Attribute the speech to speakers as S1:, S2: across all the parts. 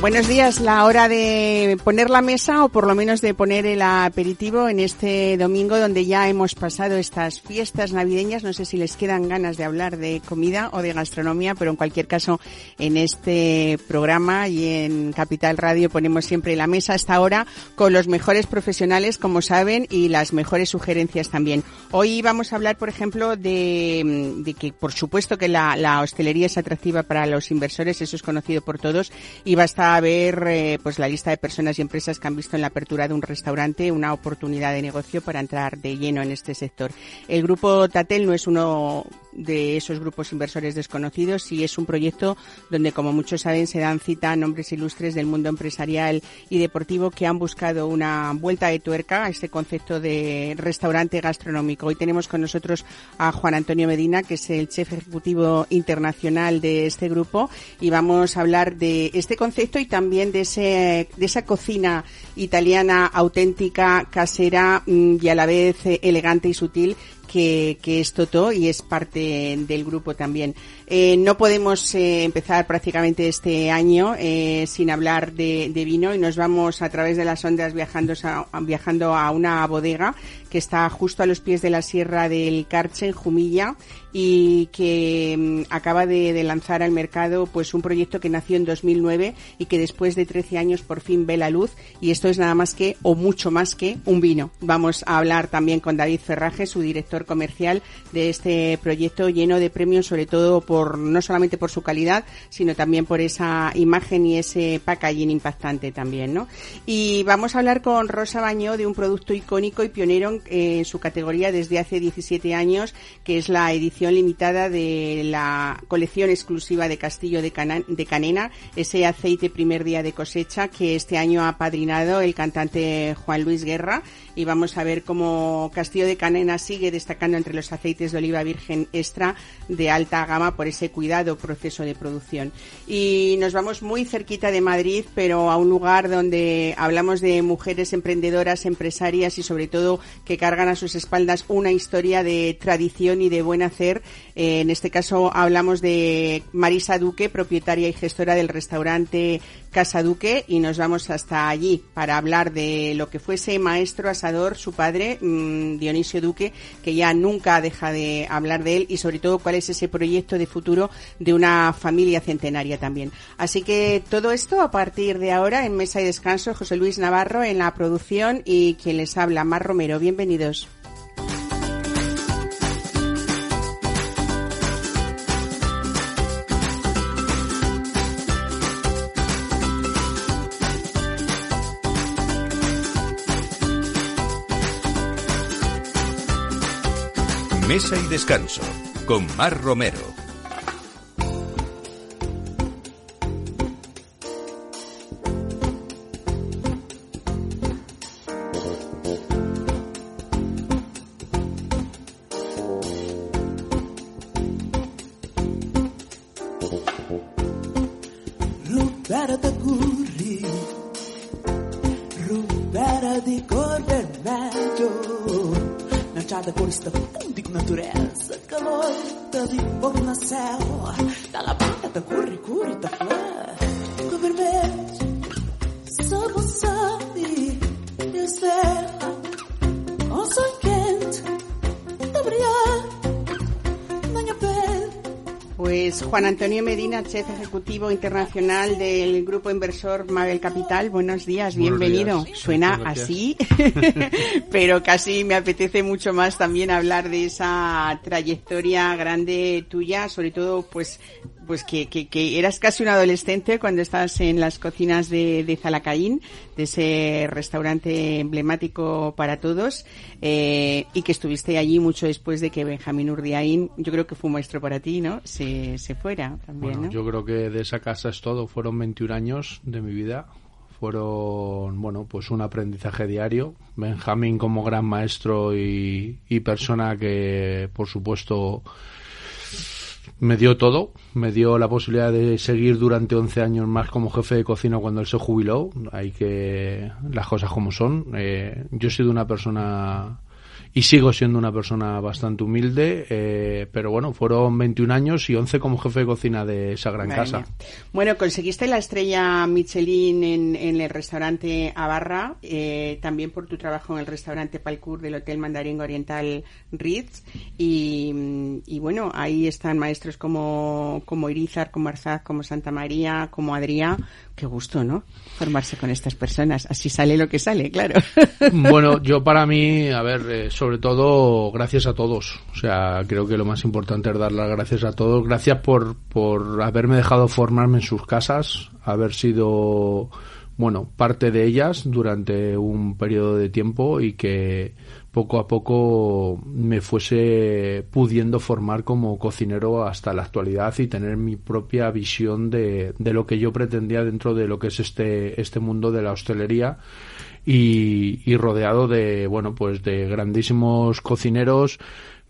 S1: Buenos días, la hora de poner la mesa o por lo menos de poner el aperitivo en este domingo donde ya hemos pasado estas fiestas navideñas. No sé si les quedan ganas de hablar de comida o de gastronomía, pero en cualquier caso en este programa y en Capital Radio ponemos siempre la mesa hasta ahora con los mejores profesionales, como saben, y las mejores sugerencias también. Hoy vamos a hablar, por ejemplo, de, que por supuesto que la, hostelería es atractiva para los inversores, eso es conocido por todos, y va a ver eh, pues la lista de personas y empresas que han visto en la apertura de un restaurante una oportunidad de negocio para entrar de lleno en este sector. El grupo Tatel no es uno de esos grupos inversores desconocidos y es un proyecto donde, como muchos saben, se dan cita a nombres ilustres del mundo empresarial y deportivo que han buscado una vuelta de tuerca a este concepto de restaurante gastronómico. Hoy tenemos con nosotros a Juan Antonio Medina, que es el chef ejecutivo internacional de este grupo, y vamos a hablar de este concepto y también de, ese, de esa cocina italiana auténtica, casera mm, y a la vez eh, elegante y sutil que, que, es Toto y es parte del grupo también. Eh, no podemos eh, empezar prácticamente este año eh, sin hablar de, de, vino y nos vamos a través de las ondas viajando a, viajando a una bodega que está justo a los pies de la sierra del Carche en Jumilla y que mm, acaba de, de, lanzar al mercado pues un proyecto que nació en 2009 y que después de 13 años por fin ve la luz y esto es nada más que o mucho más que un vino. Vamos a hablar también con David Ferraje, su director comercial de este proyecto lleno de premios sobre todo por no solamente por su calidad, sino también por esa imagen y ese packaging impactante también, ¿no? Y vamos a hablar con Rosa Baño de un producto icónico y pionero en, su categoría desde hace 17 años, que es la edición limitada de la colección exclusiva de Castillo de, de Canena, ese aceite primer día de cosecha que este año ha padrinado el cantante Juan Luis Guerra y vamos a ver cómo Castillo de Canena sigue destacando entre los aceites de oliva virgen extra de alta gama por ese cuidado proceso de producción. Y nos vamos muy cerquita de Madrid, pero a un lugar donde hablamos de mujeres emprendedoras, empresarias y sobre todo que cargan a sus espaldas una historia de tradición y de buen hacer. Eh, en este caso hablamos de Marisa Duque, propietaria y gestora del restaurante Casa Duque y nos vamos hasta allí para hablar de lo que fuese maestro asador, su padre, mmm, Dionisio Duque, que ya nunca deja de hablar de él y sobre todo cuál es ese proyecto de futuro de una familia centenaria también. Así que todo esto a partir de ahora en Mesa y Descanso, José Luis Navarro en la producción y quien les habla, Mar Romero. Bienvenidos.
S2: Mesa y Descanso con Mar Romero.
S3: Roberta Curri, Roberta di Corbemeggio, Nacciata questa di natureza, calor de bom na céu, da labata, da curri, curri, da flor,
S1: Juan Antonio Medina, chef ejecutivo internacional del grupo inversor Mabel Capital. Buenos días,
S4: Buenos
S1: bienvenido.
S4: días.
S1: Suena
S4: gracias.
S1: así, pero casi me apetece mucho más también hablar de esa trayectoria grande tuya, sobre todo pues pues que, que, que eras casi un adolescente cuando estabas en las cocinas de, de Zalacaín, de ese restaurante emblemático para todos, eh, y que estuviste allí mucho después de que Benjamín Urdiaín, yo creo que fue un maestro para ti, ¿no? Se, se fuera también,
S4: Bueno,
S1: ¿no?
S4: yo creo que de esa casa es todo. Fueron 21 años de mi vida. Fueron, bueno, pues un aprendizaje diario. Benjamín como gran maestro y, y persona que, por supuesto, me dio todo, me dio la posibilidad de seguir durante 11 años más como jefe de cocina cuando él se jubiló, hay que las cosas como son. Eh, yo he sido una persona y sigo siendo una persona bastante humilde, eh, pero bueno, fueron 21 años y 11 como jefe de cocina de esa gran casa.
S1: Bueno, conseguiste la estrella Michelin en, el restaurante Abarra, eh, también por tu trabajo en el restaurante Palcour del Hotel Mandarín Oriental Ritz, y, y, bueno, ahí están maestros como, como Irizar, como Arzaz, como Santa María, como Adrià, Qué gusto, ¿no? Formarse con estas personas. Así sale lo que sale, claro.
S4: Bueno, yo para mí, a ver, eh, sobre todo, gracias a todos. O sea, creo que lo más importante es dar las gracias a todos. Gracias por, por haberme dejado formarme en sus casas, haber sido, bueno, parte de ellas durante un periodo de tiempo y que poco a poco me fuese pudiendo formar como cocinero hasta la actualidad y tener mi propia visión de, de lo que yo pretendía dentro de lo que es este, este mundo de la hostelería y, y rodeado de, bueno, pues de grandísimos cocineros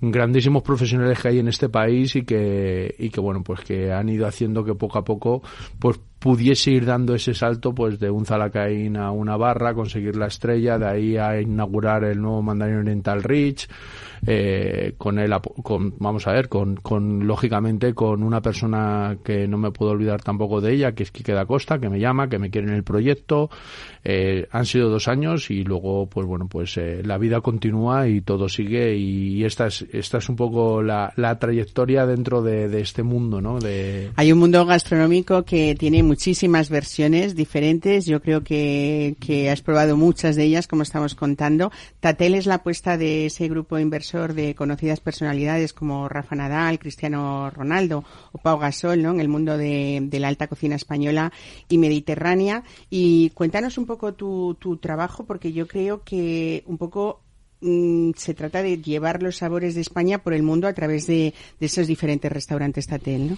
S4: grandísimos profesionales que hay en este país y que y que bueno pues que han ido haciendo que poco a poco pues pudiese ir dando ese salto pues de un Zalacaín a una barra, conseguir la estrella, de ahí a inaugurar el nuevo Mandarín Oriental Rich, eh, con él, con, vamos a ver, con, con, lógicamente con una persona que no me puedo olvidar tampoco de ella, que es Quique da Costa, que me llama, que me quiere en el proyecto. Eh, han sido dos años y luego, pues bueno, pues eh, la vida continúa y todo sigue y, esta es, esta es un poco la, la trayectoria dentro de, de, este mundo, ¿no? De...
S1: Hay un mundo gastronómico que tiene muchísimas versiones diferentes. Yo creo que, que has probado muchas de ellas, como estamos contando. Tatel es la apuesta de ese grupo inversor de conocidas personalidades como Rafa Nadal, Cristiano Ronaldo o Pau Gasol, ¿no? En el mundo de, de la alta cocina española y mediterránea. Y cuéntanos un poco tu, tu trabajo, porque yo creo que un poco Mm, se trata de llevar los sabores de España por el mundo a través de, esos diferentes restaurantes Tatel, ¿no?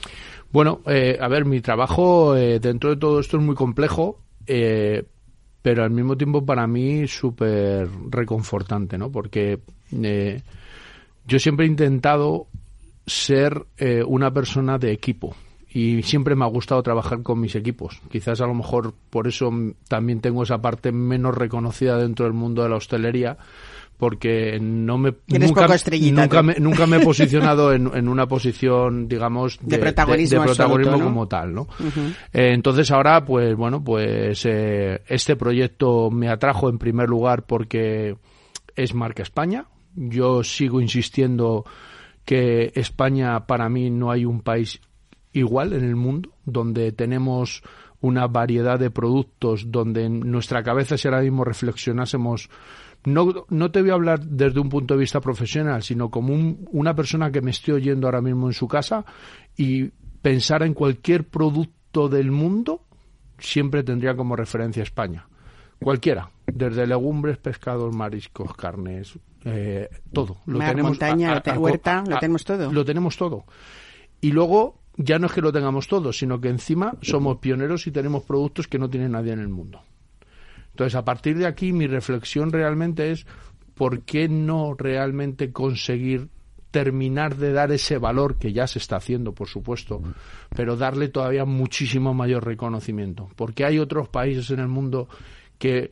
S4: Bueno, eh, a ver, mi trabajo eh, dentro de todo esto es muy complejo, eh, pero al mismo tiempo para mí súper reconfortante, ¿no? Porque yo siempre he intentado ser una persona de equipo y siempre me ha gustado trabajar con mis equipos. Quizás a lo mejor por eso también tengo esa parte menos reconocida dentro del mundo de la hostelería, porque no me
S1: nunca,
S4: nunca, me, nunca me he posicionado en, en una posición digamos
S1: de, protagonismo,
S4: como tal no eh, entonces ahora pues bueno pues eh, este proyecto me atrajo en primer lugar porque es marca España. Yo sigo insistiendo que España para mí no hay un país igual en el mundo donde tenemos una variedad de productos donde en nuestra cabeza si ahora mismo reflexionásemos no, no te voy a hablar desde un punto de vista profesional, sino como una persona que me esté oyendo ahora mismo en su casa y pensar en cualquier producto del mundo, siempre tendría como referencia España. Cualquiera, desde legumbres, pescados, mariscos, carnes, eh, todo.
S1: Lo tenemos, montaña, huerta, lo tenemos todo.
S4: Lo tenemos todo. Y luego, ya no es que lo tengamos todo, sino que encima somos pioneros y tenemos productos que no tiene nadie en el mundo. Entonces, a partir de aquí, mi reflexión realmente es por qué no realmente conseguir terminar de dar ese valor que ya se está haciendo, por supuesto, pero darle todavía muchísimo mayor reconocimiento. Porque hay otros países en el mundo que,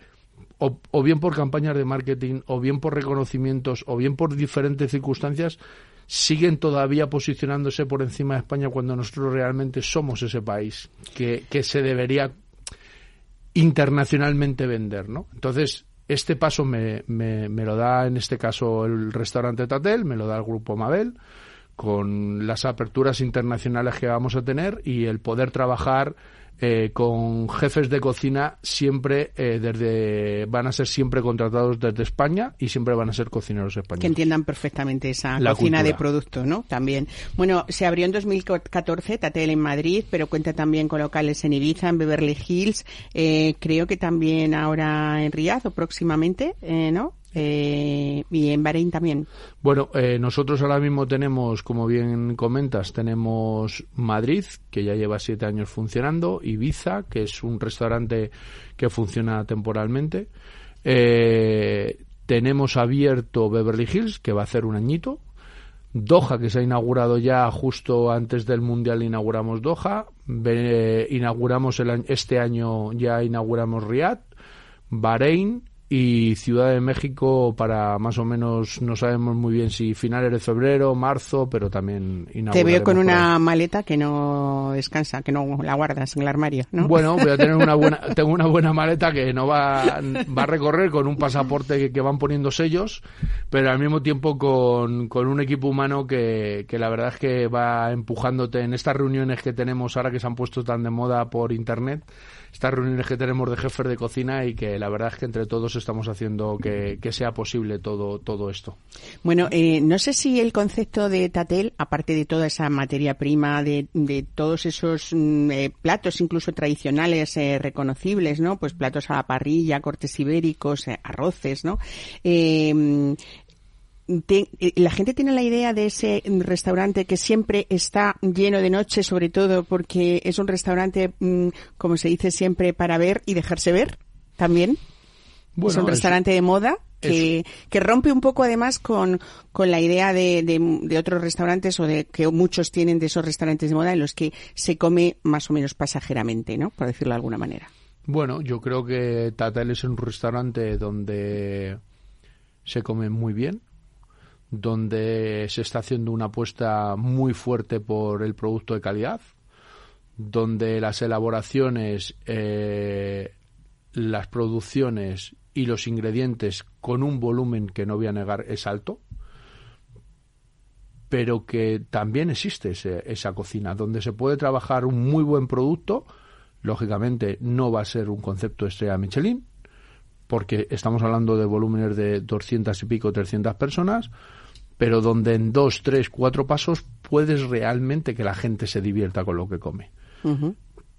S4: o, bien por campañas de marketing, o bien por reconocimientos, o bien por diferentes circunstancias, siguen todavía posicionándose por encima de España cuando nosotros realmente somos ese país que, que se debería internacionalmente vender, ¿no? Entonces, este paso me, me, me, lo da en este caso el restaurante Tatel, me lo da el grupo Mabel, con las aperturas internacionales que vamos a tener y el poder trabajar eh, con jefes de cocina siempre eh, desde van a ser siempre contratados desde España y siempre van a ser cocineros españoles.
S1: Que entiendan perfectamente esa cocina de producto, ¿no? También. Bueno, se abrió en 2014 Tatel en Madrid, pero cuenta también con locales en Ibiza, en Beverly Hills, eh, creo que también ahora en Riyadh o próximamente, eh, ¿no? Eh, y en Bahrein también.
S4: Bueno, eh, nosotros ahora mismo tenemos, como bien comentas, tenemos Madrid, que ya lleva siete años funcionando, Ibiza, que es un restaurante que funciona temporalmente. Eh, tenemos abierto Beverly Hills, que va a hacer un añito. Doha, que se ha inaugurado ya justo antes del Mundial, inauguramos Doha. Inauguramos el, este año, ya inauguramos Riyadh, Bahrein y Ciudad de México para más o menos, no sabemos muy bien si finales de febrero, marzo, pero también.
S1: Te veo con una maleta que no descansa, que no la guardas en el armario, ¿no?
S4: Bueno, voy a tener una buena, tengo una buena maleta que no va, va a recorrer con un pasaporte que, que van poniendo sellos, pero al mismo tiempo con, con un equipo humano que, que la verdad es que va empujándote en estas reuniones que tenemos ahora que se han puesto tan de moda por internet, estas reuniones que tenemos de jefes de cocina y que la verdad es que entre todos estamos haciendo que, que sea posible todo, todo esto.
S1: Bueno, eh, no sé si el concepto de Tatel, aparte de toda esa materia prima, de, de todos esos mm, eh, platos incluso tradicionales eh, reconocibles, ¿no? Pues platos a la parrilla, cortes ibéricos, eh, arroces, ¿no? Eh, te- la gente tiene la idea de ese restaurante que siempre está lleno de noche, sobre todo porque es un restaurante, mm, como se dice siempre, para ver y dejarse ver también. es un
S4: es-
S1: restaurante de moda que, que rompe un poco además con, con la idea de, de, de otros restaurantes o de que muchos tienen de esos restaurantes de moda en los que se come más o menos pasajeramente, ¿no? Por decirlo de alguna manera.
S4: Bueno, yo creo que Tatel es un restaurante donde se come muy bien, donde se está haciendo una apuesta muy fuerte por el producto de calidad, donde las elaboraciones, eh, las producciones y los ingredientes con un volumen que no voy a negar es alto, pero que también existe ese- esa cocina donde se puede trabajar un muy buen producto. Lógicamente no va a ser un concepto estrella Michelin, porque estamos hablando de volúmenes de 200 y pico, 300 personas, pero donde en dos, tres, cuatro pasos puedes realmente que la gente se divierta con lo que come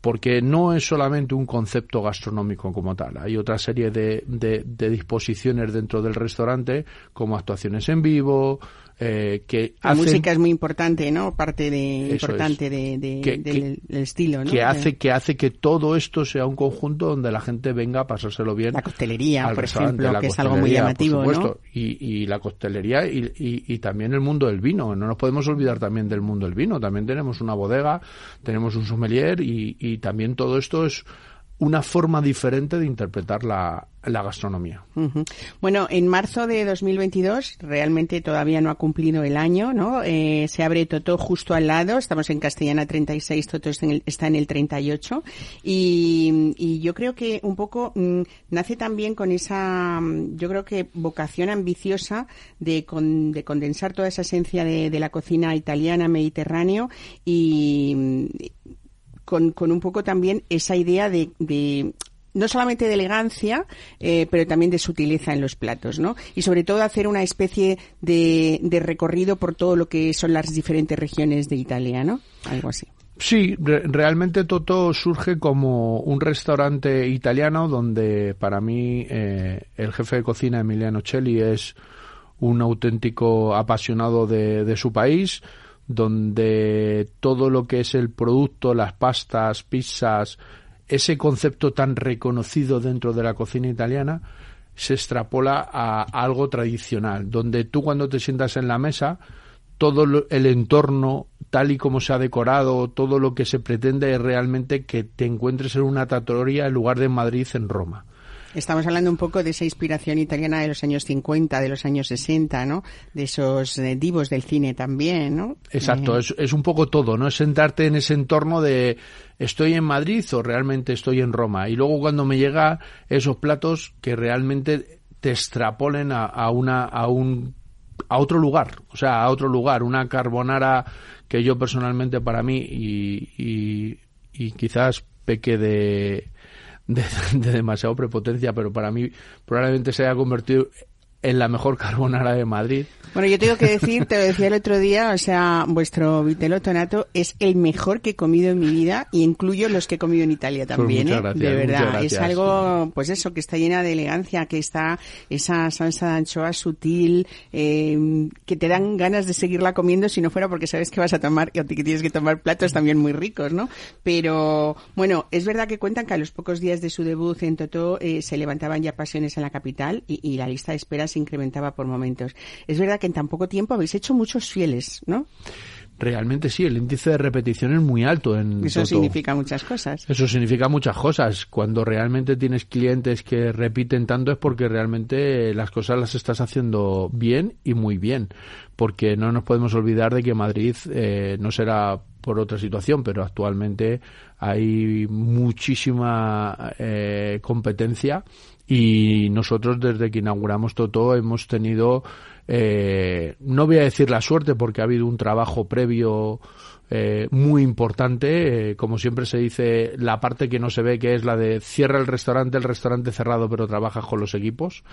S4: porque no es solamente un concepto gastronómico como tal. Hay otra serie de, de- de disposiciones dentro del restaurante, como actuaciones en vivo, eh, que
S1: La
S4: hacen,
S1: música es muy importante, ¿no? Parte de, importante
S4: es.
S1: de, de-
S4: Que-
S1: del, del estilo, ¿no?
S4: que
S1: De-
S4: hace que hace que todo esto sea un conjunto donde la gente venga a pasárselo bien.
S1: La costelería, por ejemplo, que es algo muy llamativo,
S4: por
S1: ¿no?
S4: supuesto, y, y la costelería y, y- y también el mundo del vino. No nos podemos olvidar también del mundo del vino. También tenemos una bodega, tenemos un sommelier y, y también todo esto es una forma diferente de interpretar la, gastronomía.
S1: Bueno, en marzo de 2022, realmente todavía no ha cumplido el año, ¿no? Eh, se abre Totó justo al lado, estamos en Castellana 36, Totó está en el, está en el 38, y, y yo creo que un poco mm, nace también con esa, mm, yo creo que vocación ambiciosa de, con- de condensar toda esa esencia de, de la cocina italiana, mediterráneo, y con, con un poco también esa idea de, de no solamente de elegancia, eh, pero también de sutileza en los platos, ¿no? Y sobre todo hacer una especie de, de recorrido por todo lo que son las diferentes regiones de Italia, ¿no? Algo así.
S4: Sí, re- realmente Toto surge como un restaurante italiano donde para mí eh, el jefe de cocina Emiliano Celli es un auténtico apasionado de, de su país, donde todo lo que es el producto, las pastas, pizzas, ese concepto tan reconocido dentro de la cocina italiana se extrapola a algo tradicional, donde tú cuando te sientas en la mesa todo el entorno, tal y como se ha decorado, todo lo que se pretende es realmente que te encuentres en una trattoria en lugar de en Madrid, en Roma.
S1: Estamos hablando un poco de esa inspiración italiana de los años 50, de los años 60, ¿no? De esos eh, divos del cine también, ¿no?
S4: Exacto,
S1: Eh,
S4: es, es un poco todo, ¿no? Es sentarte en ese entorno de estoy en Madrid o realmente estoy en Roma. Y luego cuando me llega esos platos que realmente te extrapolen a, a una, a un, a otro lugar, o sea, a otro lugar, una carbonara que yo personalmente para mí y, y, y quizás peque de, de, de demasiado prepotencia, pero para mí probablemente se haya convertido en la mejor carbonara de Madrid.
S1: Bueno, yo tengo que decir, te lo decía el otro día, o sea, vuestro vitello tonato es el mejor que he comido en mi vida y incluyo los que he comido en Italia también,
S4: muchas
S1: ¿eh?
S4: gracias,
S1: de verdad. Es algo, pues eso, que está llena de elegancia, que está esa salsa de anchoa sutil, eh, que te dan ganas de seguirla comiendo si no fuera porque sabes que vas a tomar, que tienes que tomar platos también muy ricos, ¿no? Pero, bueno, es verdad que cuentan que a los pocos días de su debut en Totó eh, se levantaban ya pasiones en la capital y, y la lista de espera se incrementaba por momentos. Es verdad que en tan poco tiempo habéis hecho muchos fieles, ¿no?
S4: Realmente sí, el índice de repetición es muy alto en
S1: Eso
S4: Toto.
S1: significa muchas cosas.
S4: Eso significa muchas cosas. Cuando realmente tienes clientes que repiten tanto es porque realmente las cosas las estás haciendo bien y muy bien. Porque no nos podemos olvidar de que Madrid eh, no será por otra situación, pero actualmente hay muchísima eh, competencia y nosotros desde que inauguramos Toto hemos tenido eh, no voy a decir la suerte porque ha habido un trabajo previo eh, muy importante. Eh, como siempre se dice, la parte que no se ve, que es la de cierra el restaurante, el restaurante cerrado, pero trabaja con los equipos.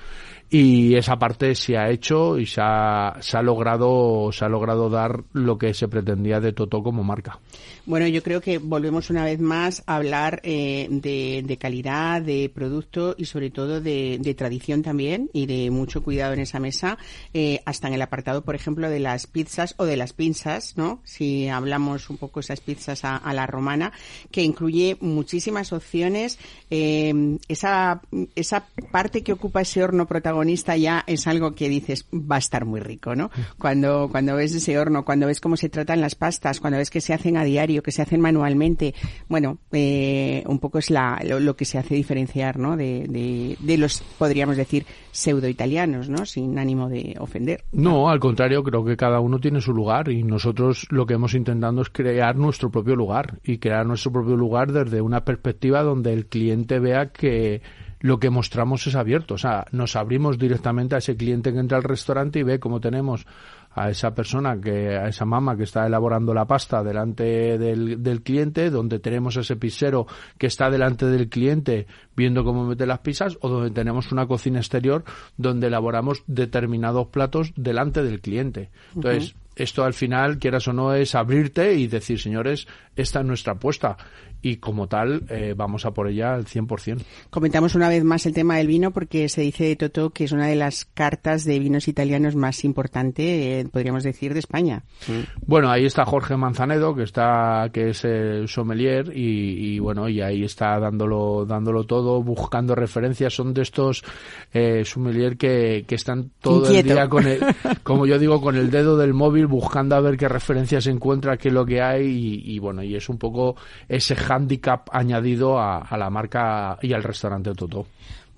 S4: Y esa parte se ha hecho y se ha, se ha logrado, se ha logrado dar lo que se pretendía de Toto como marca.
S1: Bueno, yo creo que volvemos una vez más a hablar eh, de, de, calidad, de producto y sobre todo de, de, tradición también y de mucho cuidado en esa mesa, eh, hasta en el apartado, por ejemplo, de las pizzas o de las pinzas, ¿no? Si hablamos un poco esas pizzas a, a la romana, que incluye muchísimas opciones. Eh, esa, esa parte que ocupa ese horno protagonista ya es algo que dices va a estar muy rico, ¿no? Cuando, cuando ves ese horno, cuando ves cómo se tratan las pastas, cuando ves que se hacen a diario, que se hacen manualmente, bueno, eh, un poco es la, lo, lo, que se hace diferenciar, ¿no? De, de, de los, podríamos decir, pseudo italianos, ¿no? Sin ánimo de ofender.
S4: No, al contrario, creo que cada uno tiene su lugar y nosotros lo que hemos intentado es crear nuestro propio lugar y crear nuestro propio lugar desde una perspectiva donde el cliente vea que lo que mostramos es abierto. O sea, nos abrimos directamente a ese cliente que entra al restaurante y ve cómo tenemos a esa persona, que a esa mamá que está elaborando la pasta delante del, cliente, donde tenemos ese pizzero que está delante del cliente viendo cómo mete las pizzas, o donde tenemos una cocina exterior donde elaboramos determinados platos delante del cliente. Entonces. Esto al final, quieras o no, es abrirte y decir, señores, esta es nuestra apuesta y como tal eh, vamos a por ella al 100%.
S1: Comentamos una vez más el tema del vino porque se dice de Toto que es una de las cartas de vinos italianos más importante, eh, podríamos decir, de España.
S4: Mm. Bueno, ahí está Jorge Manzanedo, que está que es el sommelier y, y, bueno, y ahí está dándolo dándolo todo, buscando referencias, son de estos eh, sommelier que, que están todo
S1: Inquieto.
S4: el día con el como yo digo con el dedo del móvil buscando a ver qué referencias encuentra, qué es lo que hay y, y bueno, y es un poco ese handicap añadido a, la marca y al restaurante Toto.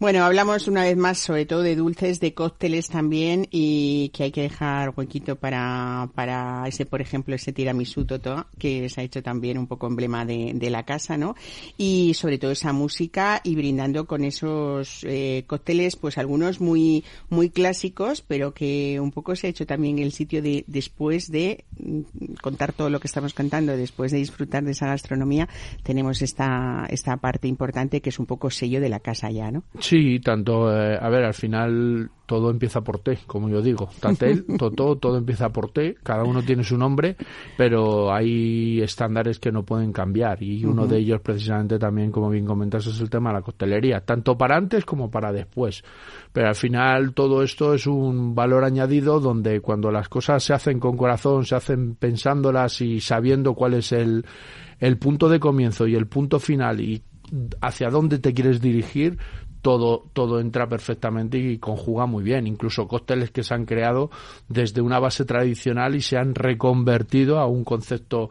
S1: Bueno, hablamos una vez más sobre todo de dulces, de cócteles también y que hay que dejar huequito para, para ese, por ejemplo, ese tiramisú Toto, que se ha hecho también un poco emblema de, de la casa, ¿no? Y sobre todo esa música y brindando con esos eh, cócteles, pues algunos muy, muy clásicos, pero que un poco se ha hecho también el sitio de después de mm, contar todo lo que estamos cantando, después de disfrutar de esa gastronomía, tenemos esta, esta parte importante que es un poco sello de la casa ya, ¿no?
S4: Tanto, eh, a ver, al final todo empieza por T, como yo digo. Tatel, Toto, todo empieza por T, cada uno tiene su nombre, pero hay estándares que no pueden cambiar y uno uh -huh. de ellos precisamente también, como bien comentas, es el tema de la coctelería, tanto para antes como para después. Pero al final todo esto es un valor añadido donde cuando las cosas se hacen con corazón, se hacen pensándolas y sabiendo cuál es el, el punto de comienzo y el punto final y hacia dónde te quieres dirigir, todo, todo entra perfectamente y conjuga muy bien. Incluso cócteles que se han creado desde una base tradicional y se han reconvertido a un concepto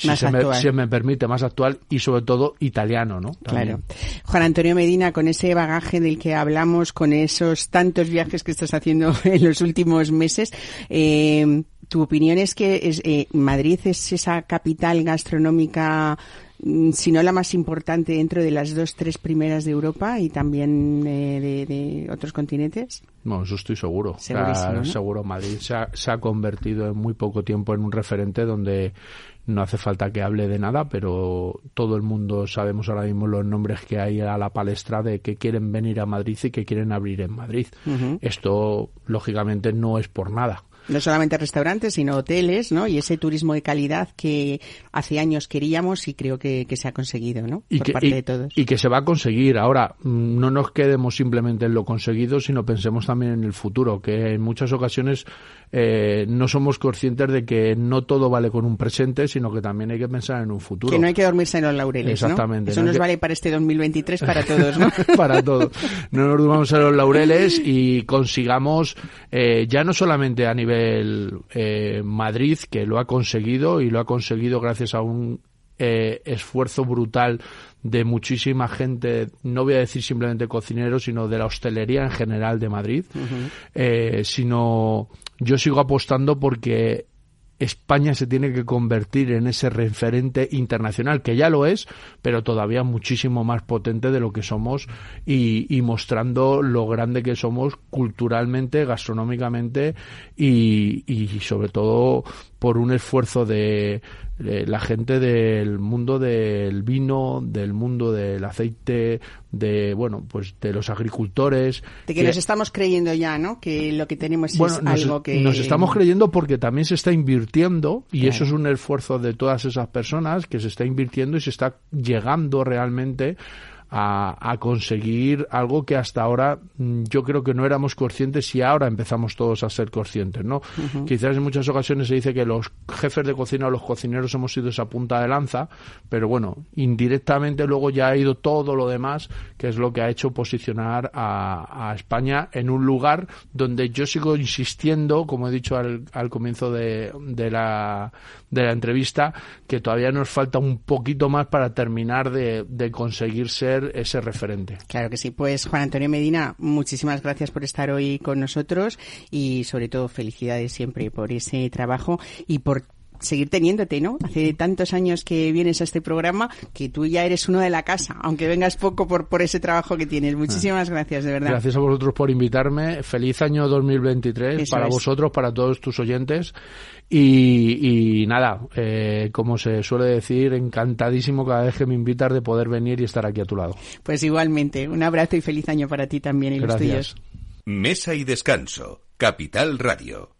S4: si se, me, si me, permite, más actual y sobre todo italiano, ¿no?
S1: También. Claro. Juan Antonio Medina, con ese bagaje del que hablamos, con esos tantos viajes que estás haciendo en los últimos meses, eh, ¿tu opinión es que es, eh, Madrid es esa capital gastronómica Mm, si no la más importante dentro de las dos, tres primeras de Europa y también eh, de, de, otros continentes?
S4: No, eso estoy seguro.
S1: Segurísimo, ¿no?
S4: Seguro. Madrid se ha, se ha, convertido en muy poco tiempo en un referente donde no hace falta que hable de nada, pero todo el mundo sabemos ahora mismo los nombres que hay a la palestra de que quieren venir a Madrid y que quieren abrir en Madrid. Uh -huh. Esto, lógicamente, no es por nada.
S1: No solamente restaurantes, sino hoteles, ¿no? Y ese turismo de calidad que hace años queríamos y creo que, se ha conseguido, ¿no?
S4: Y
S1: Por
S4: que,
S1: parte de todos.
S4: y que se va a conseguir. Ahora, mm, no nos quedemos simplemente en lo conseguido, sino pensemos también en el futuro, que en muchas ocasiones eh, no somos conscientes de que no todo vale con un presente, sino que también hay que pensar en un futuro.
S1: Que no hay que dormirse en los laureles,
S4: Exactamente.
S1: ¿no? Eso
S4: no
S1: nos
S4: que-
S1: vale para este 2023 para todos, ¿no?
S4: para todos. No nos durmamos en los laureles y consigamos, eh, ya no solamente a nivel eh, Madrid, que lo ha conseguido y lo ha conseguido gracias a un eh, esfuerzo brutal de muchísima gente, no voy a decir simplemente cocineros, sino de la hostelería en general de Madrid, eh, sino yo sigo apostando porque España se tiene que convertir en ese referente internacional, que ya lo es, pero todavía muchísimo más potente de lo que somos y, mostrando lo grande que somos culturalmente, gastronómicamente y, y sobre todo por un esfuerzo de, de la gente del mundo del vino, del mundo del aceite, de bueno, pues de los agricultores.
S1: De que nos estamos creyendo ya, ¿no? Que lo que tenemos
S4: Bueno,
S1: es
S4: nos,
S1: algo que...
S4: nos estamos creyendo porque también se está invirtiendo y
S1: Claro.
S4: eso es un esfuerzo de todas esas personas que se está invirtiendo y se está llegando realmente a, a conseguir algo que hasta ahora mm, yo creo que no éramos conscientes y ahora empezamos todos a ser conscientes, ¿no? Quizás en muchas ocasiones se dice que los jefes de cocina o los cocineros hemos sido esa punta de lanza, pero bueno, indirectamente luego ya ha ido todo lo demás, que es lo que ha hecho posicionar a, a España en un lugar donde yo sigo insistiendo, como he dicho al, al comienzo de, de, la, de la entrevista, que todavía nos falta un poquito más para terminar de, de conseguir ser ese referente.
S1: Claro que sí. Pues Juan Antonio Medina, muchísimas gracias por estar hoy con nosotros y sobre todo felicidades siempre por ese trabajo y por seguir teniéndote, ¿no? Hace tantos años que vienes a este programa que tú ya eres uno de la casa, aunque vengas poco por, por ese trabajo que tienes. Muchísimas gracias, de verdad.
S4: Gracias a vosotros por invitarme. Feliz año 2023
S1: Eso
S4: para
S1: es.
S4: vosotros, para todos tus oyentes. Y, y nada, eh, como se suele decir, encantadísimo cada vez que me invitas de poder venir y estar aquí a tu lado.
S1: Pues igualmente, un abrazo y feliz año para ti también y los
S4: Gracias.
S1: tuyos.
S2: Mesa y descanso. Capital Radio.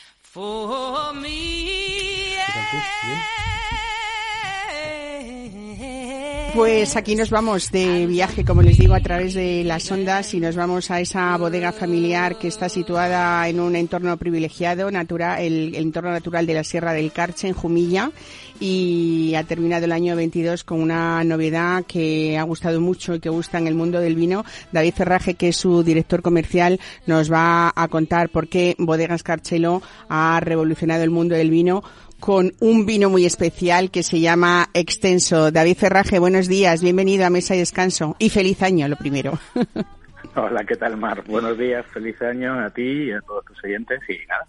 S3: for me.
S1: Pues aquí nos vamos de viaje, como les digo, a través de las ondas y nos vamos a esa bodega familiar que está situada en un entorno privilegiado, natural, el, el entorno natural de la Sierra del Carche, en Jumilla, y ha terminado el año 22 con una novedad que ha gustado mucho y que gusta en el mundo del vino. David Ferraje, que es su director comercial, nos va a contar por qué Bodegas Carchelo ha revolucionado el mundo del vino con un vino muy especial que se llama Extenso. David Ferraje, buenos días, bienvenido a Mesa y Descanso y feliz año, lo primero.
S5: Hola, ¿qué tal, Mar? Buenos días, feliz año a ti y a todos tus oyentes y nada,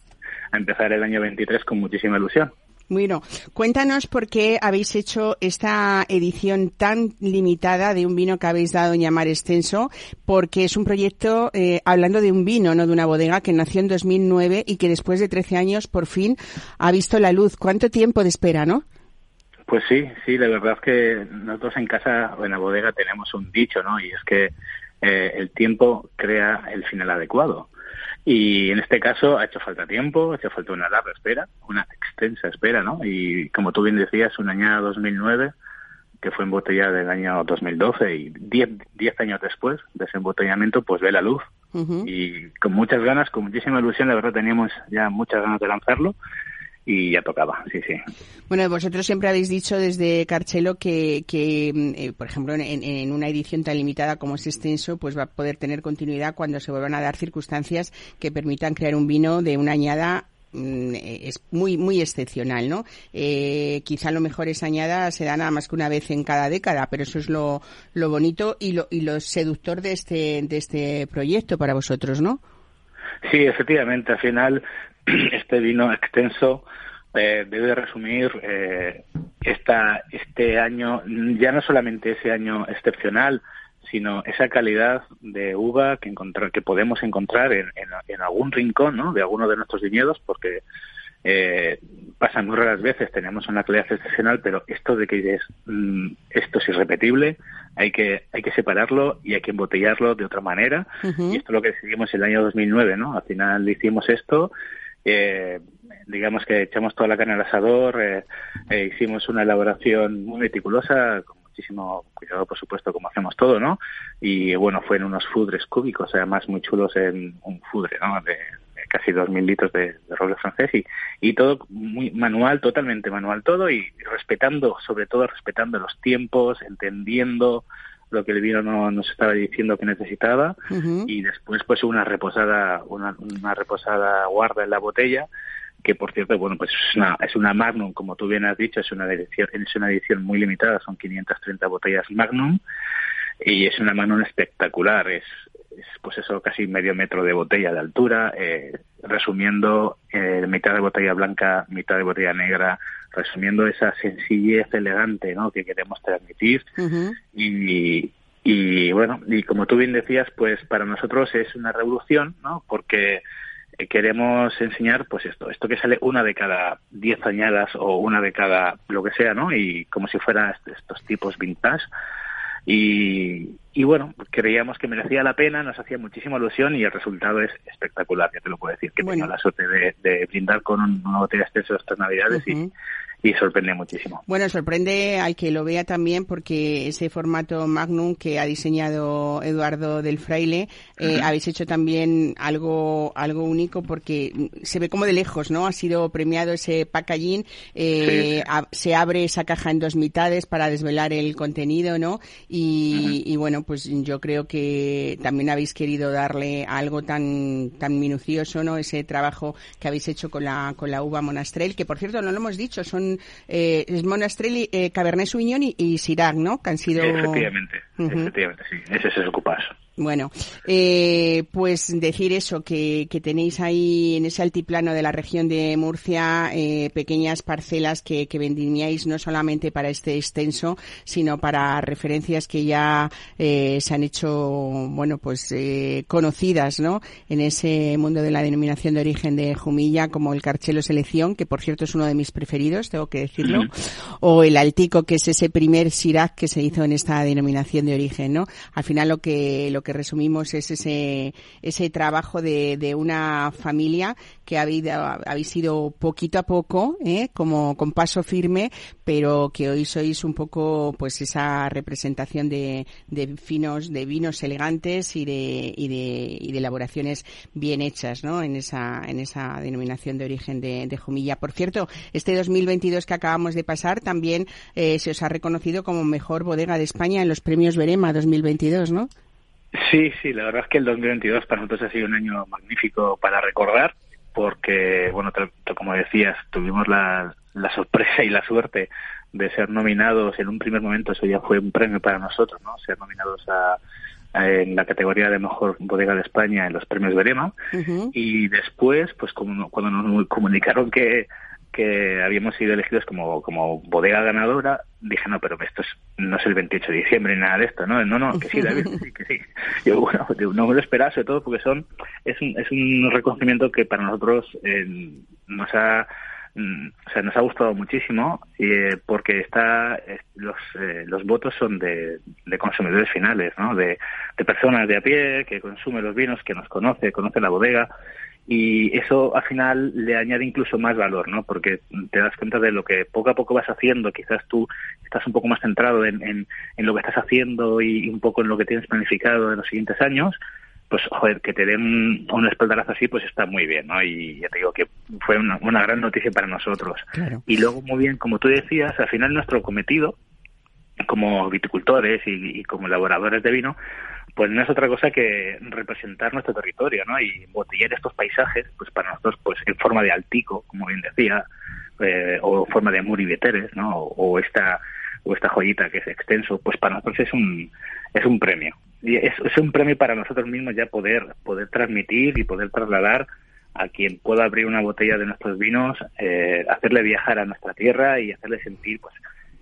S5: a empezar el año 23 con muchísima ilusión.
S1: Bueno, cuéntanos por qué habéis hecho esta edición tan limitada de un vino que habéis dado en llamar extenso, porque es un proyecto eh, hablando de un vino, no de una bodega, que nació en 2009 y que después de 13 años por fin ha visto la luz. ¿Cuánto tiempo de espera, no?
S5: Pues sí, sí, la verdad es que nosotros en casa o en la bodega tenemos un dicho, ¿no? Y es que eh, el tiempo crea el final adecuado. Y en este caso ha hecho falta tiempo, ha hecho falta una larga espera, una extensa espera, ¿no? Y como tú bien decías, un año 2009 que fue embotellada del año 2012 y 10 diez años después de ese embotellamiento, pues ve la luz. Y con muchas ganas, con muchísima ilusión, la verdad teníamos ya muchas ganas de lanzarlo y ya tocaba, sí, sí.
S1: Bueno, vosotros siempre habéis dicho desde Carchelo que, que mm, eh, por ejemplo, en, en una edición tan limitada como es extenso, pues va a poder tener continuidad cuando se vuelvan a dar circunstancias que permitan crear un vino de una añada mm, eh, es muy muy excepcional, ¿no? Eh, quizá lo mejor esa añada se da nada más que una vez en cada década, pero eso es lo, lo bonito y lo, y lo seductor de este de este proyecto para vosotros, ¿no?
S5: Sí, efectivamente, al final este vino extenso eh, debe resumir eh, esta, este año, ya no solamente ese año excepcional, sino esa calidad de uva que, encontrar, que podemos encontrar en, en, algún rincón ¿no? de alguno de nuestros viñedos, porque eh, pasan muy raras veces, tenemos una calidad excepcional, pero esto de que es, mm, esto es irrepetible, hay que, hay que separarlo y hay que embotellarlo de otra manera. Y esto es lo que decidimos el año 2009, ¿no? Al final hicimos esto, eh, digamos que echamos toda la carne al asador, eh, eh, hicimos una elaboración muy meticulosa, con muchísimo cuidado, por supuesto, como hacemos todo, ¿no? Y bueno, fue en unos fudres cúbicos, además muy chulos en un fudre, ¿no? De, casi 2.000 litros de, roble francés y, y todo muy manual, totalmente manual todo y respetando, sobre todo respetando los tiempos, entendiendo lo que el vino no, nos estaba diciendo que necesitaba y después pues una reposada una, una reposada guarda en la botella que por cierto bueno pues es una es una Magnum como tú bien has dicho es una edición es una edición muy limitada son 530 botellas Magnum y es una Magnum espectacular es, pues eso casi medio metro de botella de altura eh, resumiendo eh, mitad de botella blanca mitad de botella negra resumiendo esa sencillez elegante ¿no? que queremos transmitir y, y bueno y como tú bien decías pues para nosotros es una revolución ¿no? porque queremos enseñar pues esto esto que sale una de cada diez añadas o una de cada lo que sea no y como si fueran estos tipos vintage y, y bueno, creíamos que merecía la pena, nos hacía muchísima ilusión y el resultado es espectacular, ya te lo puedo decir, que bueno. la suerte de, brindar con un, una botella extenso estas navidades y y sorprende muchísimo.
S1: Bueno, sorprende al que lo vea también porque ese formato Magnum que ha diseñado Eduardo del Fraile, eh, habéis hecho también algo algo único porque se ve como de lejos, ¿no? Ha sido premiado ese packaging, eh, se abre esa caja en dos mitades para desvelar el contenido, ¿no? Y, y, bueno, pues yo creo que también habéis querido darle algo tan tan minucioso, ¿no? Ese trabajo que habéis hecho con la con la uva Monastrell, que por cierto no lo hemos dicho, son eh, Monastrelli, eh, Cabernet Sauvignon y, y Syrah, ¿no? Que han sido...
S5: Efectivamente, efectivamente, sí. Ese es el cupás.
S1: Bueno, eh, pues decir eso, que, que, tenéis ahí en ese altiplano de la región de Murcia eh, pequeñas parcelas que, que vendimiáis no solamente para este extenso, sino para referencias que ya eh, se han hecho, bueno, pues eh, conocidas, ¿no? En ese mundo de la denominación de origen de Jumilla, como el Carchelo Selección, que por cierto es uno de mis preferidos, tengo que decirlo, o el Altico, que es ese primer Sirac que se hizo en esta denominación de origen, ¿no? Al final lo que, lo que resumimos es ese, ese trabajo de, de una familia que habéis, habéis ido poquito a poco, ¿eh? como con paso firme, pero que hoy sois un poco pues esa representación de, de finos, de vinos elegantes y de, y de, y de elaboraciones bien hechas, ¿no? En esa, en esa denominación de origen de, de Jumilla. Por cierto, este 2022 que acabamos de pasar también eh, se os ha reconocido como mejor bodega de España en los premios Verema 2022, ¿no?
S5: Sí, sí, la verdad es que el 2022 para nosotros ha sido un año magnífico para recordar, porque, bueno, como decías, tuvimos la, la sorpresa y la suerte de ser nominados en un primer momento, eso ya fue un premio para nosotros, ¿no? Ser nominados a, en la categoría de mejor bodega de España en los premios Verema y después pues como cuando nos comunicaron que que habíamos sido elegidos como, como bodega ganadora, dije, no, pero esto es, no es el 28 de diciembre ni nada de esto, ¿no? No, no, que sí, David, que sí, que sí. Yo, bueno, no me lo esperaba, sobre todo porque son, es un, es un reconocimiento que para nosotros eh, nos ha, mm, o sea, nos ha gustado muchísimo eh, porque está los, eh, los votos son de, de consumidores finales, ¿no? De, de personas de a pie que consumen los vinos, que nos conoce, conoce la bodega y eso al final le añade incluso más valor, ¿no? Porque te das cuenta de lo que poco a poco vas haciendo, quizás tú estás un poco más centrado en, en, en lo que estás haciendo y un poco en lo que tienes planificado en los siguientes años, pues joder, que te den un espaldarazo así, pues está muy bien, ¿no? Y ya te digo que fue una, una gran noticia para nosotros. Y luego, muy bien, como tú decías, al final nuestro cometido, como viticultores y, y como elaboradores de vino, pues no es otra cosa que representar nuestro territorio, ¿no? Y botillar estos paisajes, pues para nosotros, pues en forma de altico, como bien decía, eh, o forma de muribeteres, ¿no? O, esta o esta joyita que es extenso, pues para nosotros es un es un premio y es, es un premio para nosotros mismos ya poder poder transmitir y poder trasladar a quien pueda abrir una botella de nuestros vinos, eh, hacerle viajar a nuestra tierra y hacerle sentir pues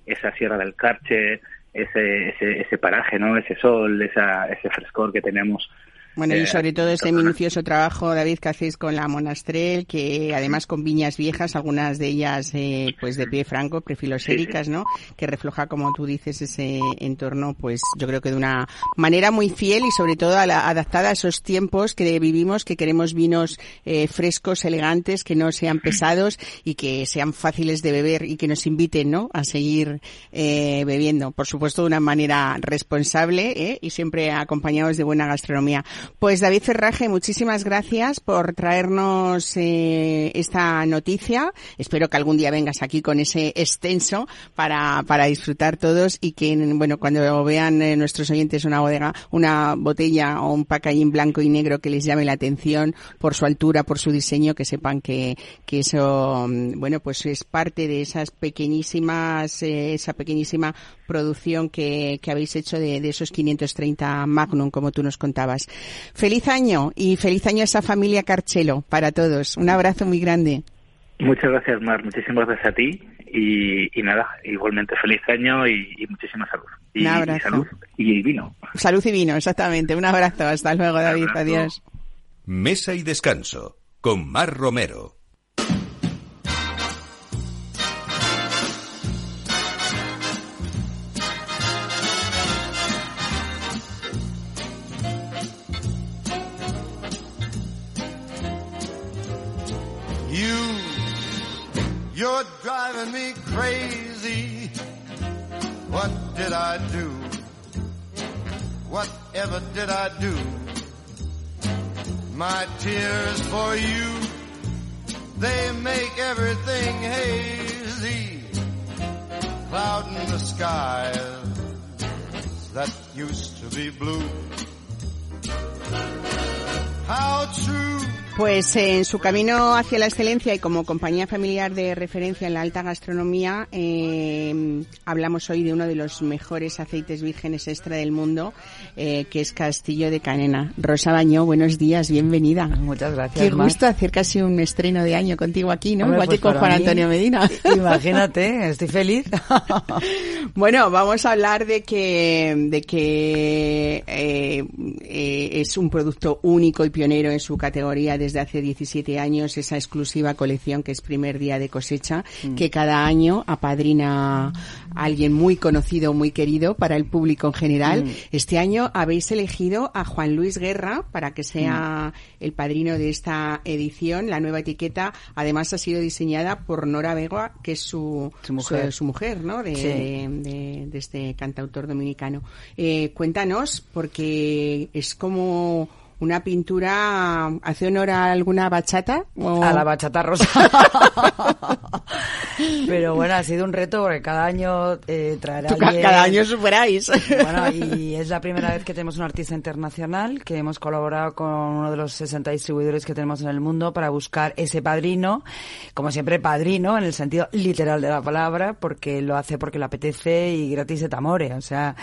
S5: esa sierra del Carche, ese, ese, ese paraje, ¿no? Ese sol, esa, ese frescor que tenemos
S1: bueno, y eh, sobre todo ese minucioso trabajo, David, que hacéis con la Monastrel, que además con viñas viejas, algunas de ellas eh, pues de pie franco, prefiloséricas, ¿no? Que refleja, como tú dices, ese entorno, pues yo creo que de una manera muy fiel y sobre todo adaptada a esos tiempos que vivimos, que queremos vinos eh, frescos, elegantes, que no sean pesados y que sean fáciles de beber y que nos inviten, ¿no? A seguir bebiendo. Por supuesto, de una manera responsable y siempre acompañados de buena gastronomía. Pues David Ferraje, muchísimas gracias por traernos eh, esta noticia. Espero que algún día vengas aquí con ese extenso para, para disfrutar todos y que, bueno, cuando vean eh, nuestros oyentes una bodega, una botella o un packaging blanco y negro que les llame la atención por su altura, por su diseño, que sepan que, que eso, mm, bueno, pues es parte de esas pequeñísimas, eh, esa pequeñísima producción que, que habéis hecho de, de esos 530 Magnum, como tú nos contabas. Feliz año y feliz año a esa familia Carchelo para todos. Un abrazo muy grande.
S5: Muchas gracias, Mar. Muchísimas gracias a ti. Y, nada, igualmente feliz año y, muchísima salud. Y,
S1: Un abrazo.
S5: Y salud y vino.
S1: Salud y vino, exactamente. Un abrazo. Hasta luego, David. Adiós.
S2: Mesa y descanso con Mar Romero.
S6: You're driving me crazy. What did I do? Whatever did I do? My tears for you, they make everything hazy. Clouding the skies that used to be blue. How true
S1: Pues en su camino hacia la excelencia y como compañía familiar de referencia en la alta gastronomía, eh, hablamos hoy de uno de los mejores aceites vírgenes extra del mundo, eh, que es Castillo de Canena. Rosa Bañó, buenos días, bienvenida.
S7: Muchas gracias.
S1: Qué gusto hacer casi un estreno de año contigo aquí, ¿no? Igual pues que con Juan Antonio Medina.
S7: Imagínate, estoy feliz.
S1: bueno, vamos a hablar de que, de que eh, es un producto único y pionero en su categoría desde hace 17 años esa exclusiva colección que es Primer Día de Cosecha, mm. que cada año apadrina a alguien muy conocido, muy querido para el público en general. Mm. Este año habéis elegido a Juan Luis Guerra para que sea mm. el padrino de esta edición. La nueva etiqueta además ha sido diseñada por Nora Vega, que es su, su mujer, su, mujer ¿no? De, de, de, este cantautor dominicano. Eh, cuéntanos, porque es como una pintura hace honor a alguna bachata
S7: a la bachata rosa. Pero bueno ha sido un reto porque cada año eh, traerá
S1: cada año superáis.
S7: Bueno y es la primera vez que tenemos un artista internacional que hemos colaborado con uno de los 60 distribuidores que tenemos en el mundo para buscar ese padrino como siempre padrino en el sentido literal de la palabra porque lo hace porque le apetece y gratis de tamore o sea.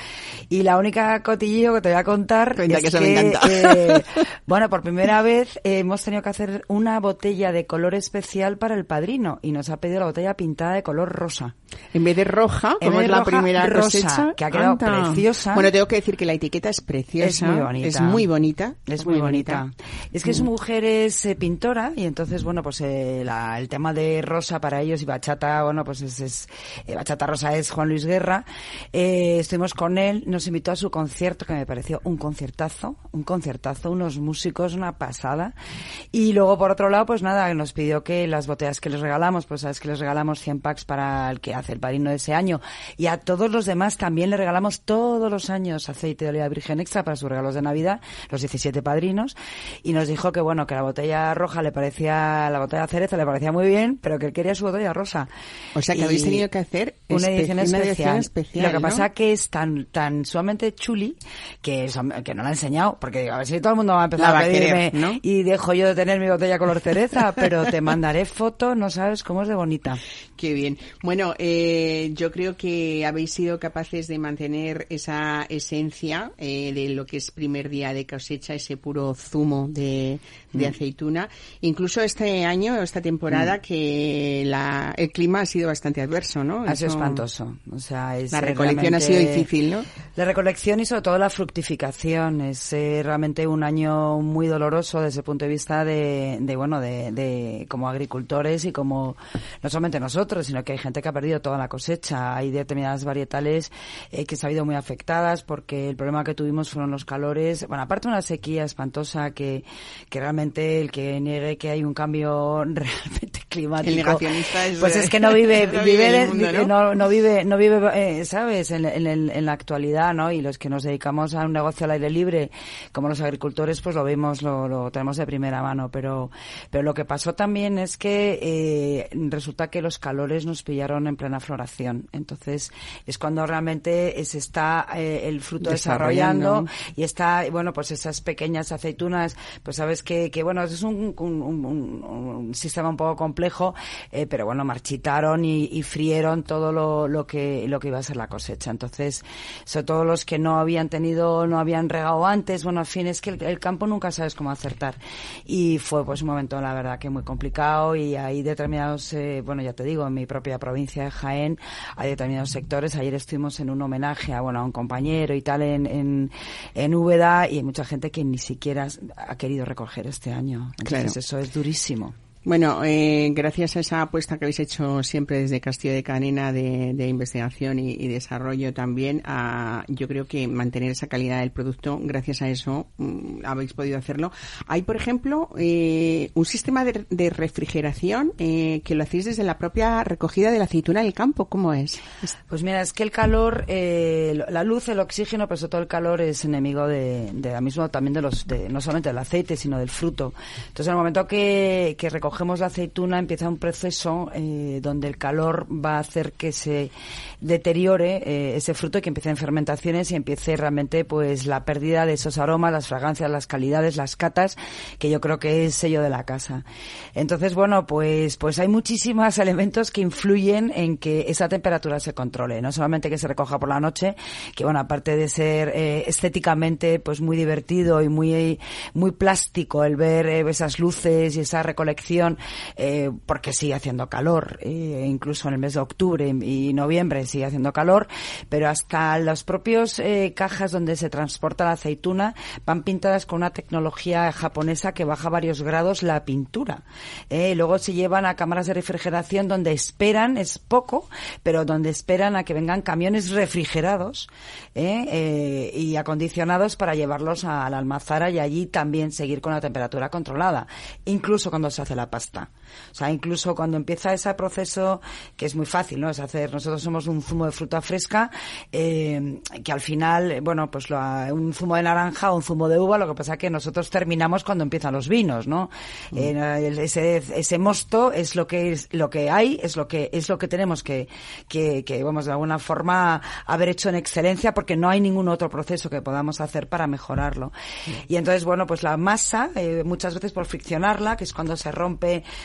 S7: Y la única cotillillo que te voy a contar
S1: es
S7: que,
S1: me encanta.
S7: Eh, bueno, por primera vez eh, hemos tenido que hacer una botella de color especial para el padrino y nos ha pedido la botella pintada de color rosa.
S1: En vez de roja, como es la primera
S7: rosa, que ha quedado preciosa.
S1: Bueno, tengo que decir que la etiqueta es preciosa.
S7: Es muy bonita.
S1: Es muy bonita.
S7: Es muy, bonita. Es que su mm. mujer es eh, pintora y entonces, bueno, pues eh, el tema de rosa para ellos y bachata, bueno, pues es, bachata rosa es Juan Luis Guerra. estuvimos con él, nos invitó a su concierto que me pareció un conciertazo, un conciertazo, unos músicos, una pasada. Y luego, por otro lado, pues nada, nos pidió que las botellas que les regalamos, pues sabes que les regalamos 100 packs para el que hace el padrino de ese año. Y a todos los demás también le regalamos todos los años aceite de oliva virgen extra para sus regalos de Navidad, los 17 padrinos. Y nos dijo que, bueno, que la botella roja le parecía, la botella cereza le parecía muy bien, pero que él quería su botella rosa.
S1: O sea, que habéis tenido que hacer
S7: una edición, especial.
S1: especial.
S7: Lo que pasa que es tan, tan sumamente chuli que, que no la ha enseñado, porque a ver si todo el mundo va a empezar a pedirme y dejo yo de tener mi botella color cereza, pero te mandaré foto, no sabes cómo es de bonita.
S1: Qué bien. Bueno, eh, yo creo que habéis sido capaces de mantener esa esencia eh, de lo que es primer día de cosecha, ese puro zumo de, de
S7: Mm.
S1: aceituna. Incluso este año, esta temporada, que la, el clima ha sido bastante adverso, ¿no?
S7: Ha sido
S1: Eso-
S7: espantoso. O sea, es
S1: La recolección ha sido difícil, ¿no?
S7: La recolección y sobre todo la fructificación es eh, realmente un año muy doloroso desde el punto de vista de, de, bueno, de, de como agricultores y como no solamente nosotros, sino que hay gente que ha perdido toda la cosecha. Hay determinadas varietales eh, que se han ido muy afectadas porque el problema que tuvimos fueron los calores. Bueno, aparte una sequía espantosa que, que realmente el que niegue que hay un cambio realmente climático.
S1: El negacionista es-
S7: Pues es que no vive,
S1: no
S7: vive,
S1: vive el mundo, ¿no?
S7: no, no vive, no vive, eh, sabes, en, en, en la actualidad, ¿no? Y los que nos dedicamos a un negocio al aire libre, como los agricultores, pues lo vemos, lo, lo tenemos de primera mano. Pero, pero lo que pasó también es que eh, resulta que los calores nos pillaron en plena floración. Entonces es cuando realmente se está eh, el fruto
S1: Desarrollando.
S7: desarrollando y está, bueno, pues esas pequeñas aceitunas, pues sabes que, que bueno, es un, un- un- un- un sistema un poco complejo, eh, pero bueno, marchitaron y, y frieron todo lo, lo que, lo que iba a ser la cosecha. Entonces, sobre todo los que no habían tenido, no habían regado antes, bueno, al fin es que el, el campo nunca sabes cómo acertar. Y fue pues un momento, la verdad, que muy complicado y hay determinados, eh, bueno, ya te digo, en mi propia provincia de Jaén hay determinados sectores. Ayer estuvimos en un homenaje a, bueno, a un compañero y tal en, en, en Úbeda y hay mucha gente que ni siquiera ha querido recoger este año. Entonces
S1: Claro.
S7: eso es durísimo.
S1: Bueno, eh, gracias a esa apuesta que habéis hecho siempre desde Castillo de Canena de, investigación y, desarrollo también, a, yo creo que mantener esa calidad del producto, gracias a eso mm, habéis podido hacerlo. Hay, por ejemplo, eh, un sistema de, de refrigeración eh, que lo hacéis desde la propia recogida de la aceituna del campo. ¿Cómo es?
S7: Pues mira, es que el calor, eh, la luz, el oxígeno, pero sobre todo el calor es enemigo de, de la misma, también de los, de, no solamente del aceite, sino del fruto. Entonces, en el momento que, que recogemos la aceituna, empieza un proceso eh, donde el calor va a hacer que se deteriore eh, ese fruto y que empiecen fermentaciones y empiece realmente pues la pérdida de esos aromas, las fragancias, las calidades, las catas, que yo creo que es sello de la casa. Entonces, bueno, pues, pues hay muchísimos elementos que influyen en que esa temperatura se controle. No solamente que se recoja por la noche, que bueno, aparte de ser eh, estéticamente pues muy divertido y muy, muy plástico el ver eh, esas luces y esa recolección, eh, porque sigue haciendo calor, eh, incluso en el mes de octubre y noviembre sigue haciendo calor, pero hasta los propios eh, cajas donde se transporta la aceituna van pintadas con una tecnología japonesa que baja varios grados la pintura. Eh, luego se llevan a cámaras de refrigeración donde esperan, es poco, pero donde esperan a que vengan camiones refrigerados eh, eh, y acondicionados para llevarlos a la almazara y allí también seguir con la temperatura controlada, incluso cuando se hace la pasta. O sea, incluso cuando empieza ese proceso, que es muy fácil, ¿no? Es hacer, nosotros somos un zumo de fruta fresca, eh, que al final, eh, bueno, pues lo- un zumo de naranja o un zumo de uva, lo que pasa es que nosotros terminamos cuando empiezan los vinos, ¿no? Eh, el- ese, ese mosto es lo que es, lo que hay, es lo que, es lo que tenemos que, que, que, vamos, de alguna forma haber hecho en excelencia porque no hay ningún otro proceso que podamos hacer para mejorarlo. Y entonces, bueno, pues la masa, eh, muchas veces por friccionarla, que es cuando se rompe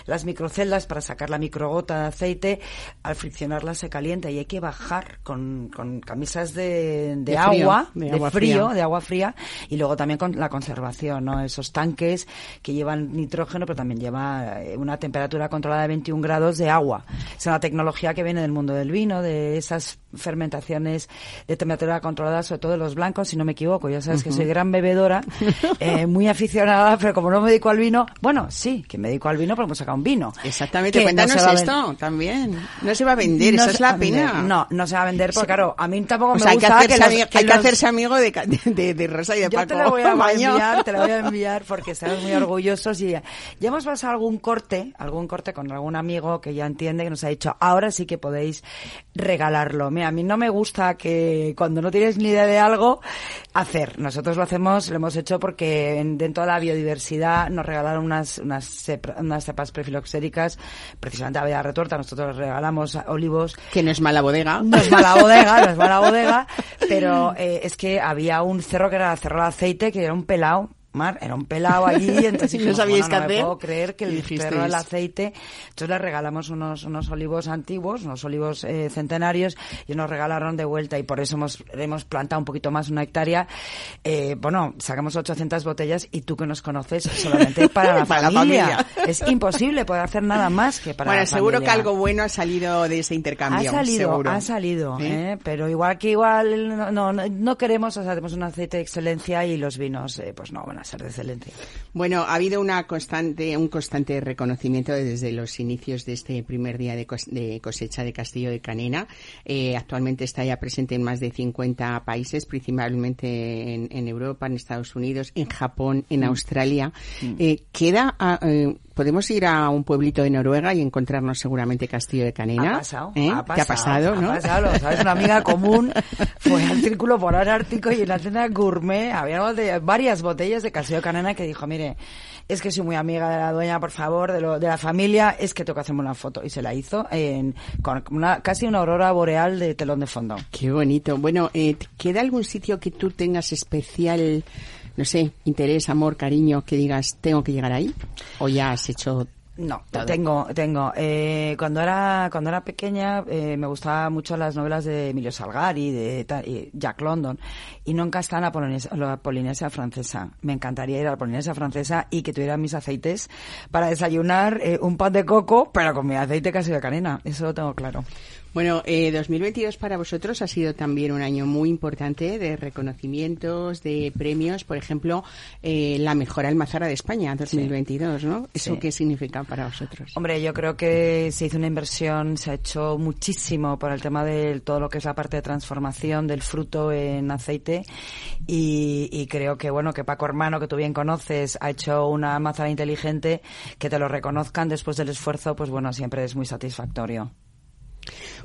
S7: las microceldas para sacar la microgota de aceite, al friccionarla se calienta y hay que bajar con, con camisas de, de
S1: De
S7: agua,
S1: de
S7: de,
S1: agua
S7: frío,
S1: fría.
S7: de agua fría, y luego también con la conservación, ¿no? Esos tanques que llevan nitrógeno, pero también lleva eh, una temperatura controlada de 21 grados de agua. Es una tecnología que viene del mundo del vino, de esas fermentaciones de temperatura controlada, sobre todo de los blancos, si no me equivoco. Ya sabes que soy gran bebedora, eh, muy aficionada, pero como no me dedico al vino, bueno, sí, que me dedico al vino, porque hemos sacado un vino.
S1: Exactamente,
S7: Que no
S1: cuéntanos
S7: a
S1: esto también. No se va a vender,
S7: No
S1: esa es la pena.
S7: No, no se va a vender porque, claro, a mí tampoco
S1: O
S7: me
S1: sea, hay que
S7: gusta
S1: hacerse,
S7: los-
S1: ami-
S7: que
S1: hay que
S7: los-
S1: hacerse amigo de, de, de Rosa y de
S7: yo
S1: Paco.
S7: te lo voy a
S1: Maño.
S7: enviar, te lo voy a enviar porque estamos muy orgullosos y ya, ya hemos pasado algún corte, algún corte con algún amigo que ya entiende que nos ha dicho, ahora sí que podéis regalarlo. Mira, a mí no me gusta que cuando no tienes ni idea de algo, hacer. Nosotros lo hacemos, lo hemos hecho porque en- dentro de la biodiversidad nos regalaron unas, unas, cepra- unas cepas prefiloxéricas, precisamente a Bella Retorta, nosotros regalamos olivos
S1: Que no es mala bodega.
S7: no es mala bodega, no es mala bodega, pero eh, es que había un cerro que era cerro de aceite, que era un pelao Mar, era un pelado allí, entonces
S1: No
S7: dijimos,
S1: sabíais
S7: bueno, no
S1: qué
S7: me
S1: hacer.
S7: puedo creer que el perro el aceite. Entonces le regalamos unos, unos olivos antiguos, unos olivos eh, centenarios, y nos regalaron de vuelta, y por eso hemos, hemos plantado un poquito más una hectárea. Eh, bueno, sacamos 800 botellas, y tú que nos conoces, solamente para la,
S1: Para la
S7: familia.
S1: familia.
S7: Es imposible poder hacer nada más que para
S1: bueno,
S7: la
S1: seguro que
S7: familia.
S1: algo bueno ha salido de ese intercambio.
S7: Ha salido,
S1: seguro.
S7: ha salido,
S1: ¿Sí?
S7: ¿eh? pero igual que igual no, no, no queremos, o sea, tenemos un aceite de excelencia y los vinos, eh, pues no a ser de excelencia.
S1: Bueno, ha habido una constante, un constante reconocimiento desde los inicios de este primer día de, cos- de cosecha de Castillo de Canena. Eh, actualmente está ya presente en más de 50 países, principalmente en, en Europa, en Estados Unidos, en Japón, en Australia. Eh, queda, ah, eh, podemos ir a un pueblito de Noruega y encontrarnos seguramente Castillo de Canena.
S7: Ha pasado,
S1: ¿Eh?
S7: ha
S1: ¿Te ha pasado, no?
S7: Ha pasado, lo sabes, una amiga común fue al Círculo Polar Ártico y en la tienda gourmet había botella- varias botellas de calcio de canena que dijo, mire, es que soy muy amiga de la dueña, por favor, de, lo, de la familia, es que tengo que hacerme una foto. Y se la hizo en, con una, casi una aurora boreal de telón de fondo.
S1: Qué bonito. Bueno, eh, ¿queda algún sitio que tú tengas especial, no sé, interés, amor, cariño, que digas, tengo que llegar ahí? ¿O ya has hecho
S7: No,
S1: Todo.
S7: tengo, tengo. Eh, cuando era cuando era pequeña eh, me gustaban mucho las novelas de Emilio Salgari, de y Jack London, y nunca está en la Polinesia, la Polinesia francesa. Me encantaría ir a la Polinesia francesa y que tuviera mis aceites para desayunar eh, un pan de coco, pero con mi aceite casi de canena. Eso lo tengo claro.
S1: Bueno, eh, 2022 para vosotros ha sido también un año muy importante de reconocimientos, de premios. Por ejemplo, eh, la mejor almazara de España 2022, ¿no? ¿Eso
S7: Sí.
S1: qué significa para vosotros?
S7: Hombre, yo creo que se hizo una inversión, se ha hecho muchísimo por el tema de todo lo que es la parte de transformación del fruto en aceite y, y creo que bueno que Paco Hermano, que tú bien conoces, ha hecho una almazara inteligente que te lo reconozcan después del esfuerzo, pues bueno, siempre es muy satisfactorio.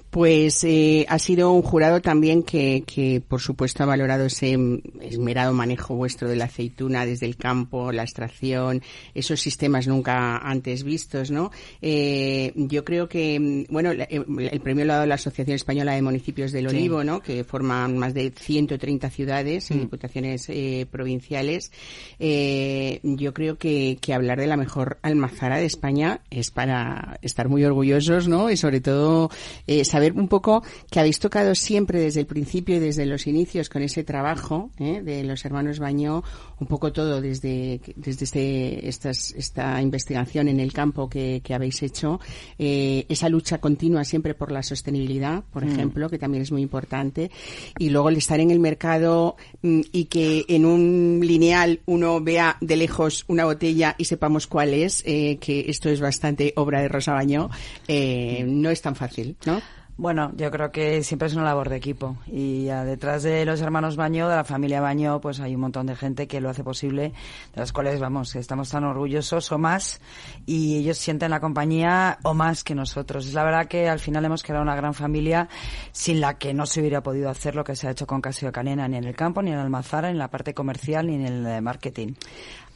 S1: Pues eh, ha sido un jurado también que, que, por supuesto, ha valorado ese mm, esmerado manejo vuestro de la aceituna desde el campo, la extracción, esos sistemas nunca antes vistos, ¿no? Eh, yo creo que, mm, bueno, eh, el premio lo ha dado la Asociación Española de Municipios del
S7: Sí.
S1: Olivo, ¿no? Que forman más de 130 ciudades y diputaciones eh, provinciales. Eh, yo creo que, que hablar de la mejor almazara de España es para estar muy orgullosos, ¿no? Y sobre todo eh, saber un poco que habéis tocado siempre desde el principio y desde los inicios con ese trabajo ¿eh? de los hermanos Bañó, un poco todo desde, desde este, estas, esta investigación en el campo que, que habéis hecho, eh, esa lucha continua siempre por la sostenibilidad, por ejemplo, que también es muy importante, y luego el estar en el mercado mm, y que en un lineal uno vea de lejos una botella y sepamos cuál es, eh, que esto es bastante obra de Rosa Bañó, eh, no es tan fácil, ¿no?
S7: Bueno, yo creo que siempre es una labor de equipo y detrás de los hermanos Baño, de la familia Baño, pues hay un montón de gente que lo hace posible, de las cuales, vamos, estamos tan orgullosos o más y ellos sienten la compañía o más que nosotros. Es la verdad que al final hemos creado una gran familia sin la que no se hubiera podido hacer lo que se ha hecho con Casio Canena, ni en el campo, ni en Almazara, ni en la parte comercial, ni en el eh, marketing.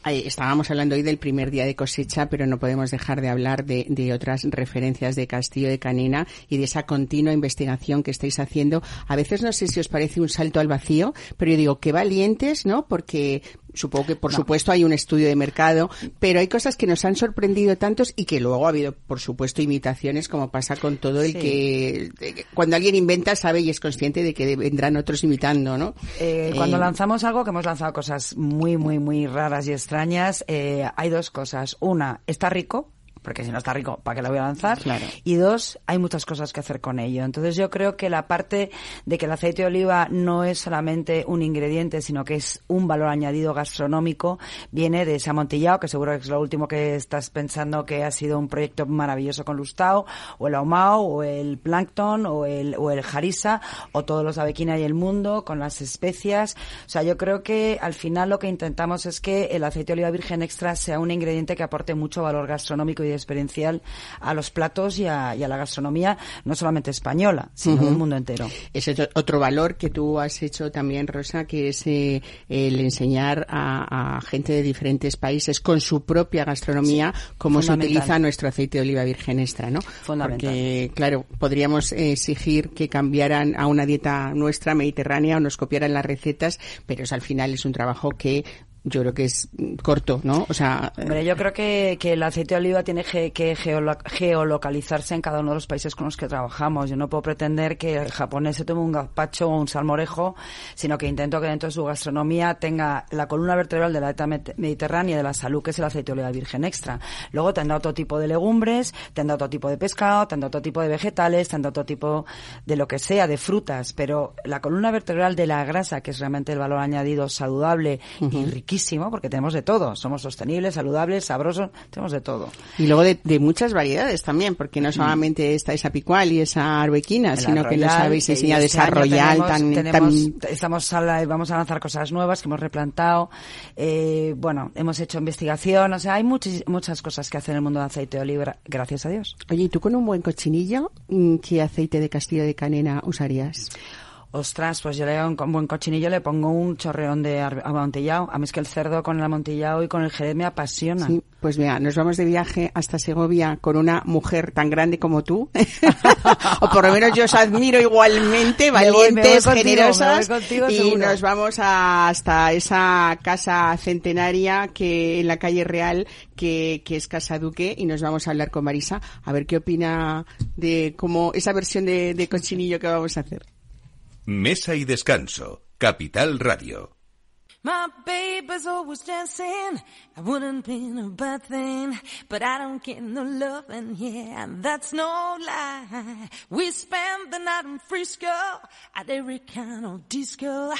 S1: Estábamos hablando hoy del primer día de cosecha, pero no podemos dejar de hablar de, de otras referencias de Castillo de Canena y de esa continua investigación que estáis haciendo. A veces no sé si os parece un salto al vacío, pero yo digo, qué valientes, ¿no? Porque supongo que, por supuesto, hay un estudio de mercado, pero hay cosas que nos han sorprendido tantos y que luego ha habido, por supuesto, imitaciones, como pasa con todo el
S7: Sí.
S1: que, cuando alguien inventa, sabe y es consciente de que vendrán otros imitando, ¿no?
S7: Eh, cuando
S1: Eh,
S7: lanzamos algo, que hemos lanzado cosas muy, muy, muy raras y extrañas, eh, hay dos cosas. Una, está rico, porque si no está rico, ¿para qué lo voy a lanzar?
S1: Claro.
S7: Y dos, hay muchas cosas que hacer con ello. Entonces yo creo que la parte de que el aceite de oliva no es solamente un ingrediente, sino que es un valor añadido gastronómico, viene de ese amontillado, que seguro que es lo último que estás pensando que ha sido un proyecto maravilloso con Lustau, o el ahumao, o el plancton, o el, o el harissa, o todos los avequina y el mundo, con las especias. O sea, yo creo que al final lo que intentamos es que el aceite de oliva virgen extra sea un ingrediente que aporte mucho valor gastronómico y experiencial a los platos y a, y a la gastronomía, no solamente española, sino del mundo entero.
S1: Ese es otro valor que tú has hecho también, Rosa, que es eh, el enseñar a, a gente de diferentes países con su propia gastronomía cómo se utiliza nuestro aceite de oliva virgen extra, ¿no?
S7: Fundamental.
S1: Porque, claro, podríamos exigir que cambiaran a una dieta nuestra mediterránea o nos copiaran las recetas, pero es, al final es un trabajo que yo creo que es mm, corto, ¿no? O sea,
S7: Hombre, yo creo que, que el aceite de oliva tiene que geolo- geolocalizarse en cada uno de los países con los que trabajamos. Yo no puedo pretender que el japonés se tome un gazpacho o un salmorejo, sino que intento que dentro de su gastronomía tenga la columna vertebral de la dieta med- mediterránea y de la salud, que es el aceite de oliva virgen extra. Luego tendrá otro tipo de legumbres, tendrá otro tipo de pescado, tendrá otro tipo de vegetales, tendrá otro tipo de lo que sea, de frutas, pero la columna vertebral de la grasa, que es realmente el valor añadido saludable y riquísimo, porque tenemos de todo. Somos sostenibles, saludables, sabrosos, tenemos de todo.
S1: y luego de, de muchas variedades también, porque no solamente está esa picual y esa arbequina,
S7: El
S1: sino que nos habéis enseñado
S7: este
S1: esa royal tan,
S7: tenemos-
S1: tan
S7: estamos a la- vamos a lanzar cosas nuevas que hemos replantado eh, bueno hemos hecho investigación o sea hay muchis- muchas cosas que hacer en el mundo de aceite de oliva gracias a Dios
S1: Oye, ¿y tú con un buen cochinillo, mm, qué aceite de castillo de canela usarías?
S7: Ostras pues yo le hago un buen cochinillo le pongo un chorreón de amontillado a mí es que el cerdo con el amontillado y con el jerez me apasiona
S1: Sí, pues mira, nos vamos de viaje hasta Segovia con una mujer tan grande como tú. o por lo menos yo os admiro igualmente,
S7: Me voy- me voy
S1: valientes,
S7: contigo,
S1: generosas.
S7: contigo
S1: y nos vamos a- hasta esa casa centenaria que en la calle Real, que, que es Casa Duque, y nos vamos a hablar con Marisa a ver qué opina de cómo esa versión de, de cochinillo que vamos a hacer.
S2: Mesa y descanso. Capital Radio.
S3: My baby's always dancing. I wouldn't be a bad thing, but I don't get no loving, yeah, that's no lie. We spend the night in Frisco at every kind of disco.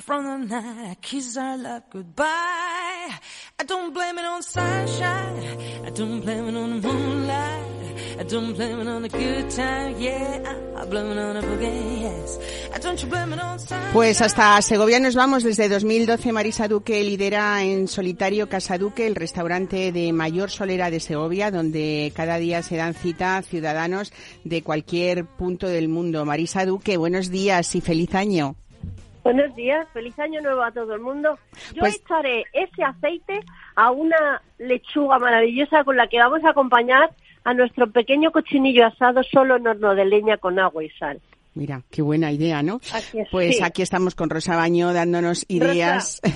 S3: From the night I kiss our love goodbye. I don't blame it on sunshine. I don't blame it on the moonlight. I don't blame it on the good time, yeah. I blame it on the boogie, yes. I don't you blame it on sunshine.
S1: Pues hasta Segovia nos vamos. Desde 2012 Marisa Duque lidera en solitario Casa Duque, el restaurante de mayor solera de Segovia, donde cada día se dan cita ciudadanos de cualquier punto del mundo. Marisa Duque, buenos días y feliz año.
S8: Buenos días, feliz año nuevo a todo el mundo. Yo
S1: Pues-
S8: echaré ese aceite a una lechuga maravillosa con la que vamos a acompañar a nuestro pequeño cochinillo asado solo en horno de leña con agua y sal.
S1: Mira, qué buena idea, ¿no?
S8: Así es,
S1: Pues
S8: sí.
S1: aquí estamos con Rosa Baño dándonos ideas.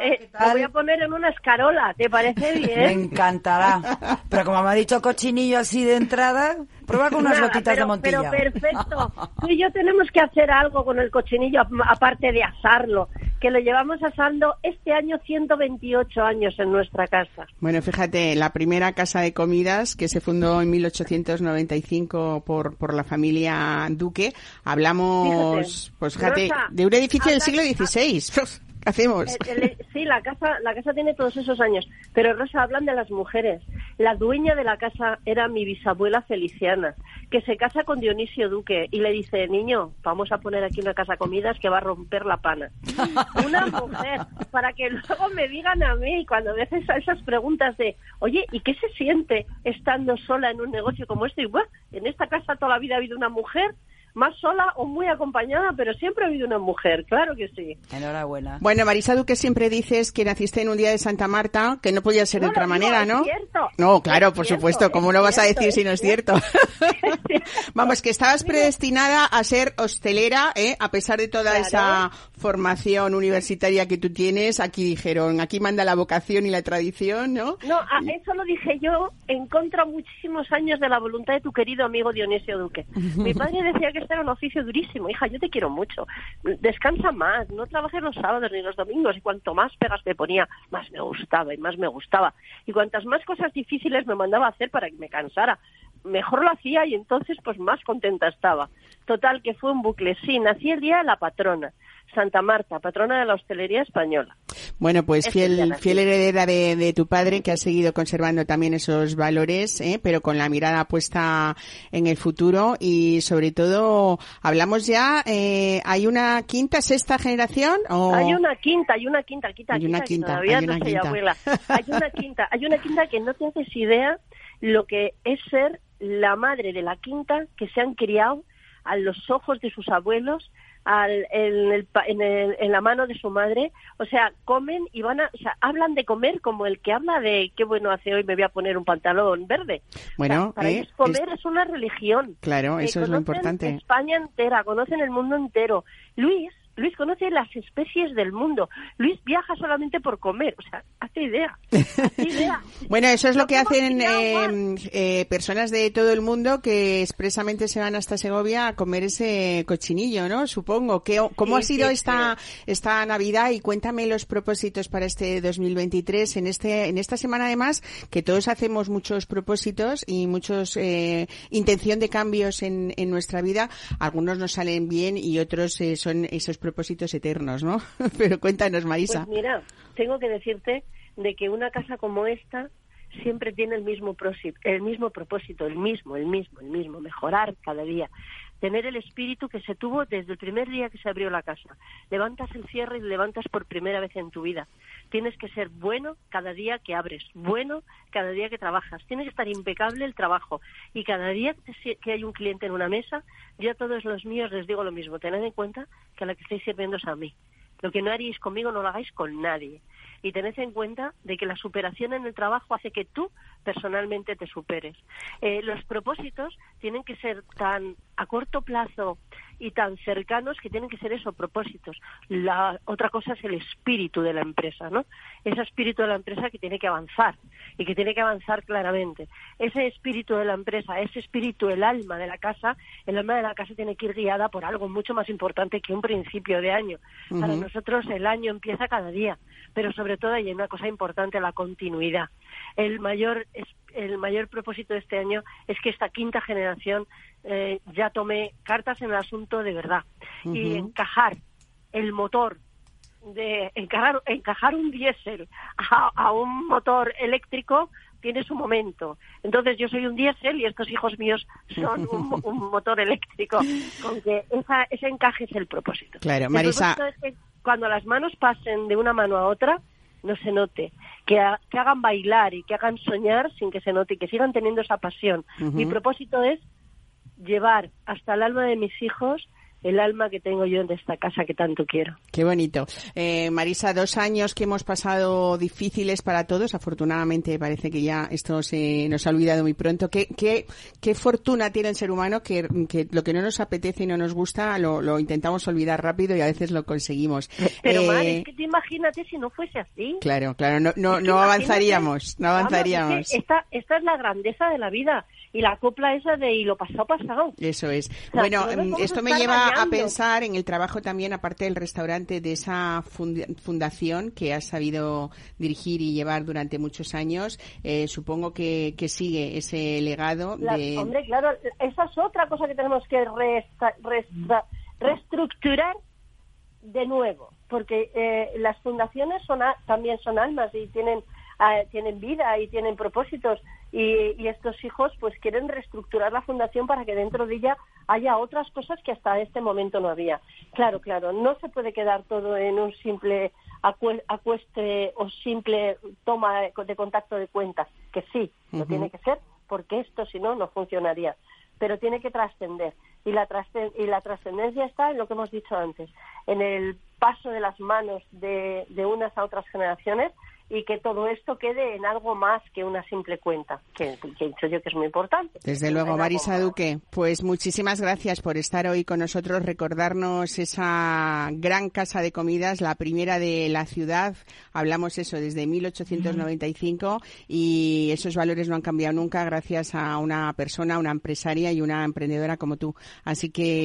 S8: Eh, te voy a poner en una escarola, ¿te parece
S7: me
S8: bien?
S7: encantará pero como me ha dicho cochinillo así de entrada prueba con unas
S8: Nada,
S7: gotitas
S8: pero,
S7: de
S8: pero
S7: montilla
S8: perfecto. Tú y yo tenemos que hacer algo con el cochinillo, ap- aparte de asarlo, que lo llevamos asando este año 128 años en nuestra casa.
S1: Bueno, fíjate, la primera casa de comidas que se fundó en 1895 por, por la familia Duque, hablamos,
S8: Fíjate,
S1: pues fíjate,
S8: Rosa,
S1: de un edificio del siglo XVI. ¿Qué hacemos?
S8: El- el- sí, la casa, la casa tiene todos esos años. Pero Rosa, hablan de las mujeres. La dueña de la casa era mi bisabuela Feliciana, que se casa con Dionisio Duque y le dice, niño, vamos a poner aquí una casa comidas que va a romper la pana. Una mujer, para que luego me digan a mí, cuando veces esas preguntas de, oye, ¿y qué se siente estando sola en un negocio como este? Y bueno, en esta casa toda la vida ha habido una mujer, más sola o muy acompañada, pero siempre ha habido una mujer, claro que sí.
S7: enhorabuena
S1: Bueno, Marisa Duque, siempre dices que naciste en un día de Santa Marta, que no podía ser de
S8: No,
S1: otra
S8: no,
S1: manera,
S8: es
S1: ¿no?
S8: cierto.
S1: No, claro,
S8: Es
S1: por
S8: cierto,
S1: supuesto. ¿Cómo
S8: es
S1: lo vas a
S8: cierto,
S1: decir
S8: es
S1: si no es cierto? Vamos, que estabas predestinada a ser hostelera, ¿eh? A pesar de toda
S8: Claro.
S1: esa formación universitaria que tú tienes, aquí dijeron, aquí manda la vocación y la tradición, ¿no?
S8: No, a- eso lo dije yo en contra muchísimos años de la voluntad de tu querido amigo Dionisio Duque. Mi padre decía que este era un oficio durísimo. Hija, yo te quiero mucho. Descansa más, no trabajes los sábados ni los domingos. Y cuanto más pegas me ponía, más me gustaba y más me gustaba. Y cuantas más cosas difíciles me mandaba hacer para que me cansara, mejor lo hacía y entonces pues más contenta estaba. Total, que fue un bucle. Sí, nací el día de la patrona. Santa Marta, patrona de la hostelería española.
S1: Bueno, pues fiel, fiel heredera de, de tu padre que ha seguido conservando también esos valores, ¿eh? pero con la mirada puesta en el futuro y sobre todo hablamos ya, eh, ¿hay una quinta, sexta generación? O...
S8: Hay una quinta, hay una quinta, quita,
S1: Hay una
S8: quita,
S1: quinta,
S8: todavía
S1: hay
S8: no soy abuela. Hay una quinta, hay una quinta que no te haces idea lo que es ser la madre de la quinta que se han criado a los ojos de sus abuelos, al, en, el en, el- en la mano de su madre, o sea, comen y van a, o sea, hablan de comer como el que habla de qué bueno hace hoy, me voy a poner un pantalón verde. O sea,
S1: Bueno,
S8: para
S1: eh,
S8: ellos comer es... una religión.
S1: Claro,
S8: Eh,
S1: eso es lo importante.
S8: España entera, conocen el mundo entero. Luis, Luis conoce las especies del mundo. Luis viaja solamente por comer. O sea, hace idea. Hace idea.
S1: Bueno, eso es lo que hacen eh, eh, personas de todo el mundo que expresamente se van hasta Segovia a comer ese cochinillo, ¿no? Supongo. ¿Qué, ¿Cómo
S8: Sí,
S1: ha sido
S8: sí,
S1: esta, esta Navidad? Y cuéntame los propósitos para este 2023. En, este, en esta semana, además, que todos hacemos muchos propósitos y muchos eh, intención de cambios en, en nuestra vida. Algunos nos salen bien y otros eh, son esos propósitos eternos, ¿no? Pero cuéntanos, Marisa.
S8: Pues mira, tengo que decirte de que una casa como esta siempre tiene el mismo, el mismo propósito, el mismo, el mismo, el mismo, mejorar cada día. Tener el espíritu que se tuvo desde el primer día que se abrió la casa. Levantas el cierre y levantas por primera vez en tu vida. Tienes que ser bueno cada día que abres, bueno cada día que trabajas. Tienes que estar impecable el trabajo. Y cada día que hay un cliente en una mesa, yo a todos los míos les digo lo mismo. Tened en cuenta que a la que estáis sirviendo es a mí. Lo que no haríais conmigo no lo hagáis con nadie. Y tened en cuenta de que la superación en el trabajo hace que tú personalmente te superes. Eh, los propósitos tienen que ser tan a corto plazo y tan cercanos que tienen que ser eso, propósitos. La otra cosa es el espíritu de la empresa, ¿no? Ese espíritu de la empresa que tiene que avanzar y que tiene que avanzar claramente. Ese espíritu de la empresa, ese espíritu, el alma de la casa, el alma de la casa tiene que ir guiada por algo mucho más importante que un principio de año. Para nosotros el año empieza cada día, pero sobre todo hay una cosa importante, la continuidad. El mayor el mayor propósito de este año es que esta quinta generación eh, ya tome cartas en el asunto de verdad y encajar el motor de encajar, encajar un diésel a, a un motor eléctrico tiene su momento. Entonces yo soy un diésel y estos hijos míos son un, un motor eléctrico. Con que esa, ese encaje es el propósito.
S1: Claro,
S8: El
S1: Marisa.
S8: propósito es que cuando las manos pasen de una mano a otra, no se note. Que, ha- que hagan bailar y que hagan soñar sin que se note y que sigan teniendo esa pasión. Mi propósito es llevar hasta el alma de mis hijos el alma que tengo yo en esta casa que tanto quiero.
S1: Qué bonito. Eh, Marisa, dos años que hemos pasado difíciles para todos. Afortunadamente parece que ya esto se nos ha olvidado muy pronto. ¿Qué, qué, qué fortuna tiene el ser humano que, que lo que no nos apetece y no nos gusta lo, lo intentamos olvidar rápido y a veces lo conseguimos.
S8: Pero,
S1: Eh,
S8: Mar, es que tú imagínate si no fuese así.
S1: Claro, claro, no, no, no avanzaríamos, no
S8: Vamos,
S1: avanzaríamos.
S8: es que esta, esta es la grandeza de la vida y la copla esa de y lo pasado, pasado.
S1: Eso es.
S8: sea,
S1: Bueno,
S8: no vamos
S1: esto me lleva a pensar en el trabajo también, aparte del restaurante, de esa funda- fundación que has sabido dirigir y llevar durante muchos años. Eh, supongo que, que sigue ese legado
S8: La-
S1: de...
S8: Hombre, claro, esa es otra cosa que tenemos que resta- resta- reestructurar de nuevo, porque eh, las fundaciones son a- también son almas y tienen ah, tienen vida y tienen propósitos y, y estos hijos pues quieren reestructurar la fundación para que dentro de ella haya otras cosas que hasta este momento no había. Claro, claro, no se puede quedar todo en un simple acue- acuestre o simple toma de contacto de cuentas, que sí, lo tiene que ser, porque esto si no, no funcionaría. Pero tiene que trascender. Y la, traste- y la trascendencia está en lo que hemos dicho antes, en el paso de las manos de, de unas a otras generaciones y que todo esto quede en algo más que una simple cuenta, que, que he dicho yo que es muy importante.
S1: Desde luego, Marisa. Duque, pues muchísimas gracias por estar hoy con nosotros, recordarnos esa gran casa de comidas, la primera de la ciudad. Hablamos eso desde 1895 y esos valores no han cambiado nunca gracias a una persona, una empresaria y una emprendedora como tú. Así que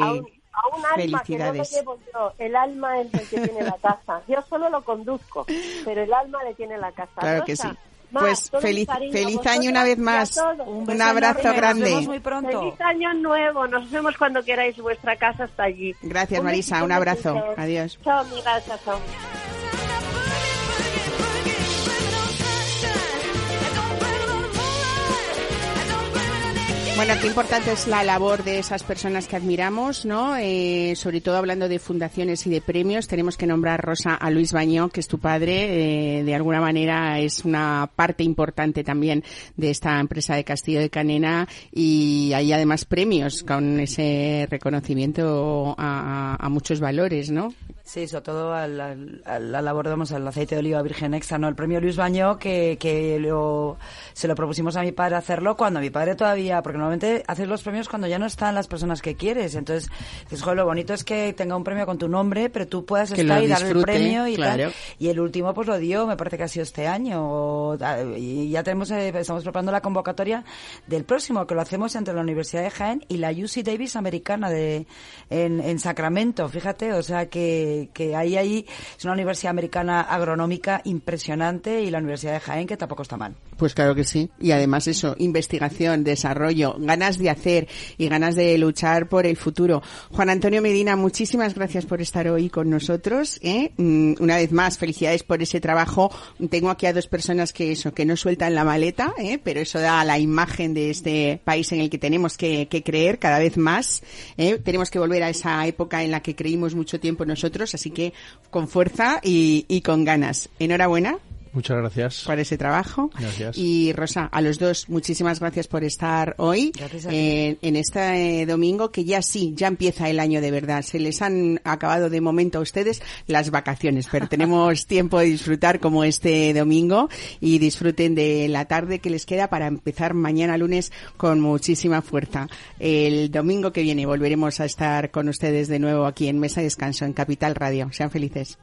S8: a un alma que no lo llevo yo, el alma es el que tiene la casa. Yo solo lo conduzco, pero el alma le tiene la casa.
S1: Claro que
S8: Rosa,
S1: sí.
S8: Mar,
S1: Pues
S8: mi
S1: feliz, feliz año una vez más.
S7: Un
S1: Un, abrazo
S7: enorme,
S1: grande.
S7: Nos vemos muy pronto.
S8: Feliz año nuevo. Nos vemos cuando queráis. Vuestra casa está allí.
S1: Gracias,
S8: Un
S1: Marisa. Un abrazo. Adiós.
S8: Chao, amigas. Chao, chao.
S1: Bueno, qué importante es la labor de esas personas que admiramos, ¿no? Eh, sobre todo hablando de fundaciones y de premios, tenemos que nombrar, Rosa, a Luis Bañó, que es tu padre. eh, de alguna manera es una parte importante también de esta empresa de Castillo de Canena y hay además premios con ese reconocimiento a, muchos valores, ¿no?
S7: Sí, sobre todo a la labor, al aceite de oliva virgen extra, ¿no? El premio Luis Bañó, que, que lo, se lo propusimos a mi padre hacerlo cuando mi padre todavía, porque normalmente haces los premios cuando ya no están las personas que quieres. Entonces, dices, "Jo, lo bonito es que tenga un premio con tu nombre, pero tú puedas
S3: Que
S7: estar y dar el premio y
S3: claro.
S7: tal. Y el último, pues lo dio, me parece que ha sido este año. o- y ya tenemos, eh, estamos preparando la convocatoria del próximo, que lo hacemos entre la Universidad de Jaén y la UC Davis americana de, en, en Sacramento. Fíjate, o sea que, que ahí, ahí es una universidad americana agronómica impresionante y la Universidad de Jaén que tampoco está mal.
S3: Pues claro que sí. Y además eso, investigación, desarrollo, ganas de hacer y ganas de luchar por el futuro. Juan Antonio Medina, muchísimas gracias por estar hoy con nosotros. ¿eh? Mm, Una vez más, felicidades por ese trabajo. Tengo aquí a dos personas que eso, que no sueltan la maleta, ¿eh? pero eso da la imagen de este país en el que tenemos que, que creer cada vez más. ¿eh? Tenemos que volver a esa época en la que creímos mucho tiempo nosotros, así que con fuerza y, y con ganas. Enhorabuena
S4: Muchas gracias.
S3: por ese trabajo.
S4: Gracias.
S3: Y Rosa, a los dos, muchísimas gracias por estar hoy
S7: Gracias a ti.
S3: eh, en este eh, domingo que ya sí, ya empieza el año de verdad. Se les han acabado de momento a ustedes las vacaciones, pero tenemos tiempo de disfrutar como este domingo y disfruten de la tarde que les queda para empezar mañana lunes con muchísima fuerza. El domingo que viene volveremos a estar con ustedes de nuevo aquí en Mesa de Descanso en Capital Radio. Sean felices.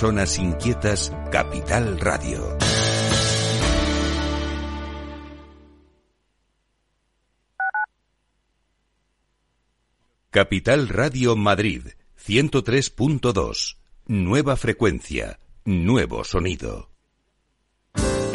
S2: Personas inquietas, Capital Radio. Capital Radio Madrid, 103.2. Nueva frecuencia, nuevo sonido.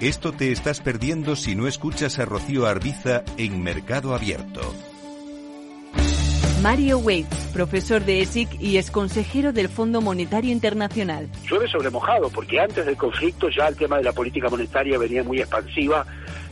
S2: Esto te estás perdiendo si no escuchas a Rocío Arbiza en Mercado Abierto.
S9: Mario Waits, profesor de ESIC y ex consejero del Fondo Monetario Internacional.
S10: llueve sobre mojado, porque antes del conflicto ya el tema de la política monetaria venía muy expansiva,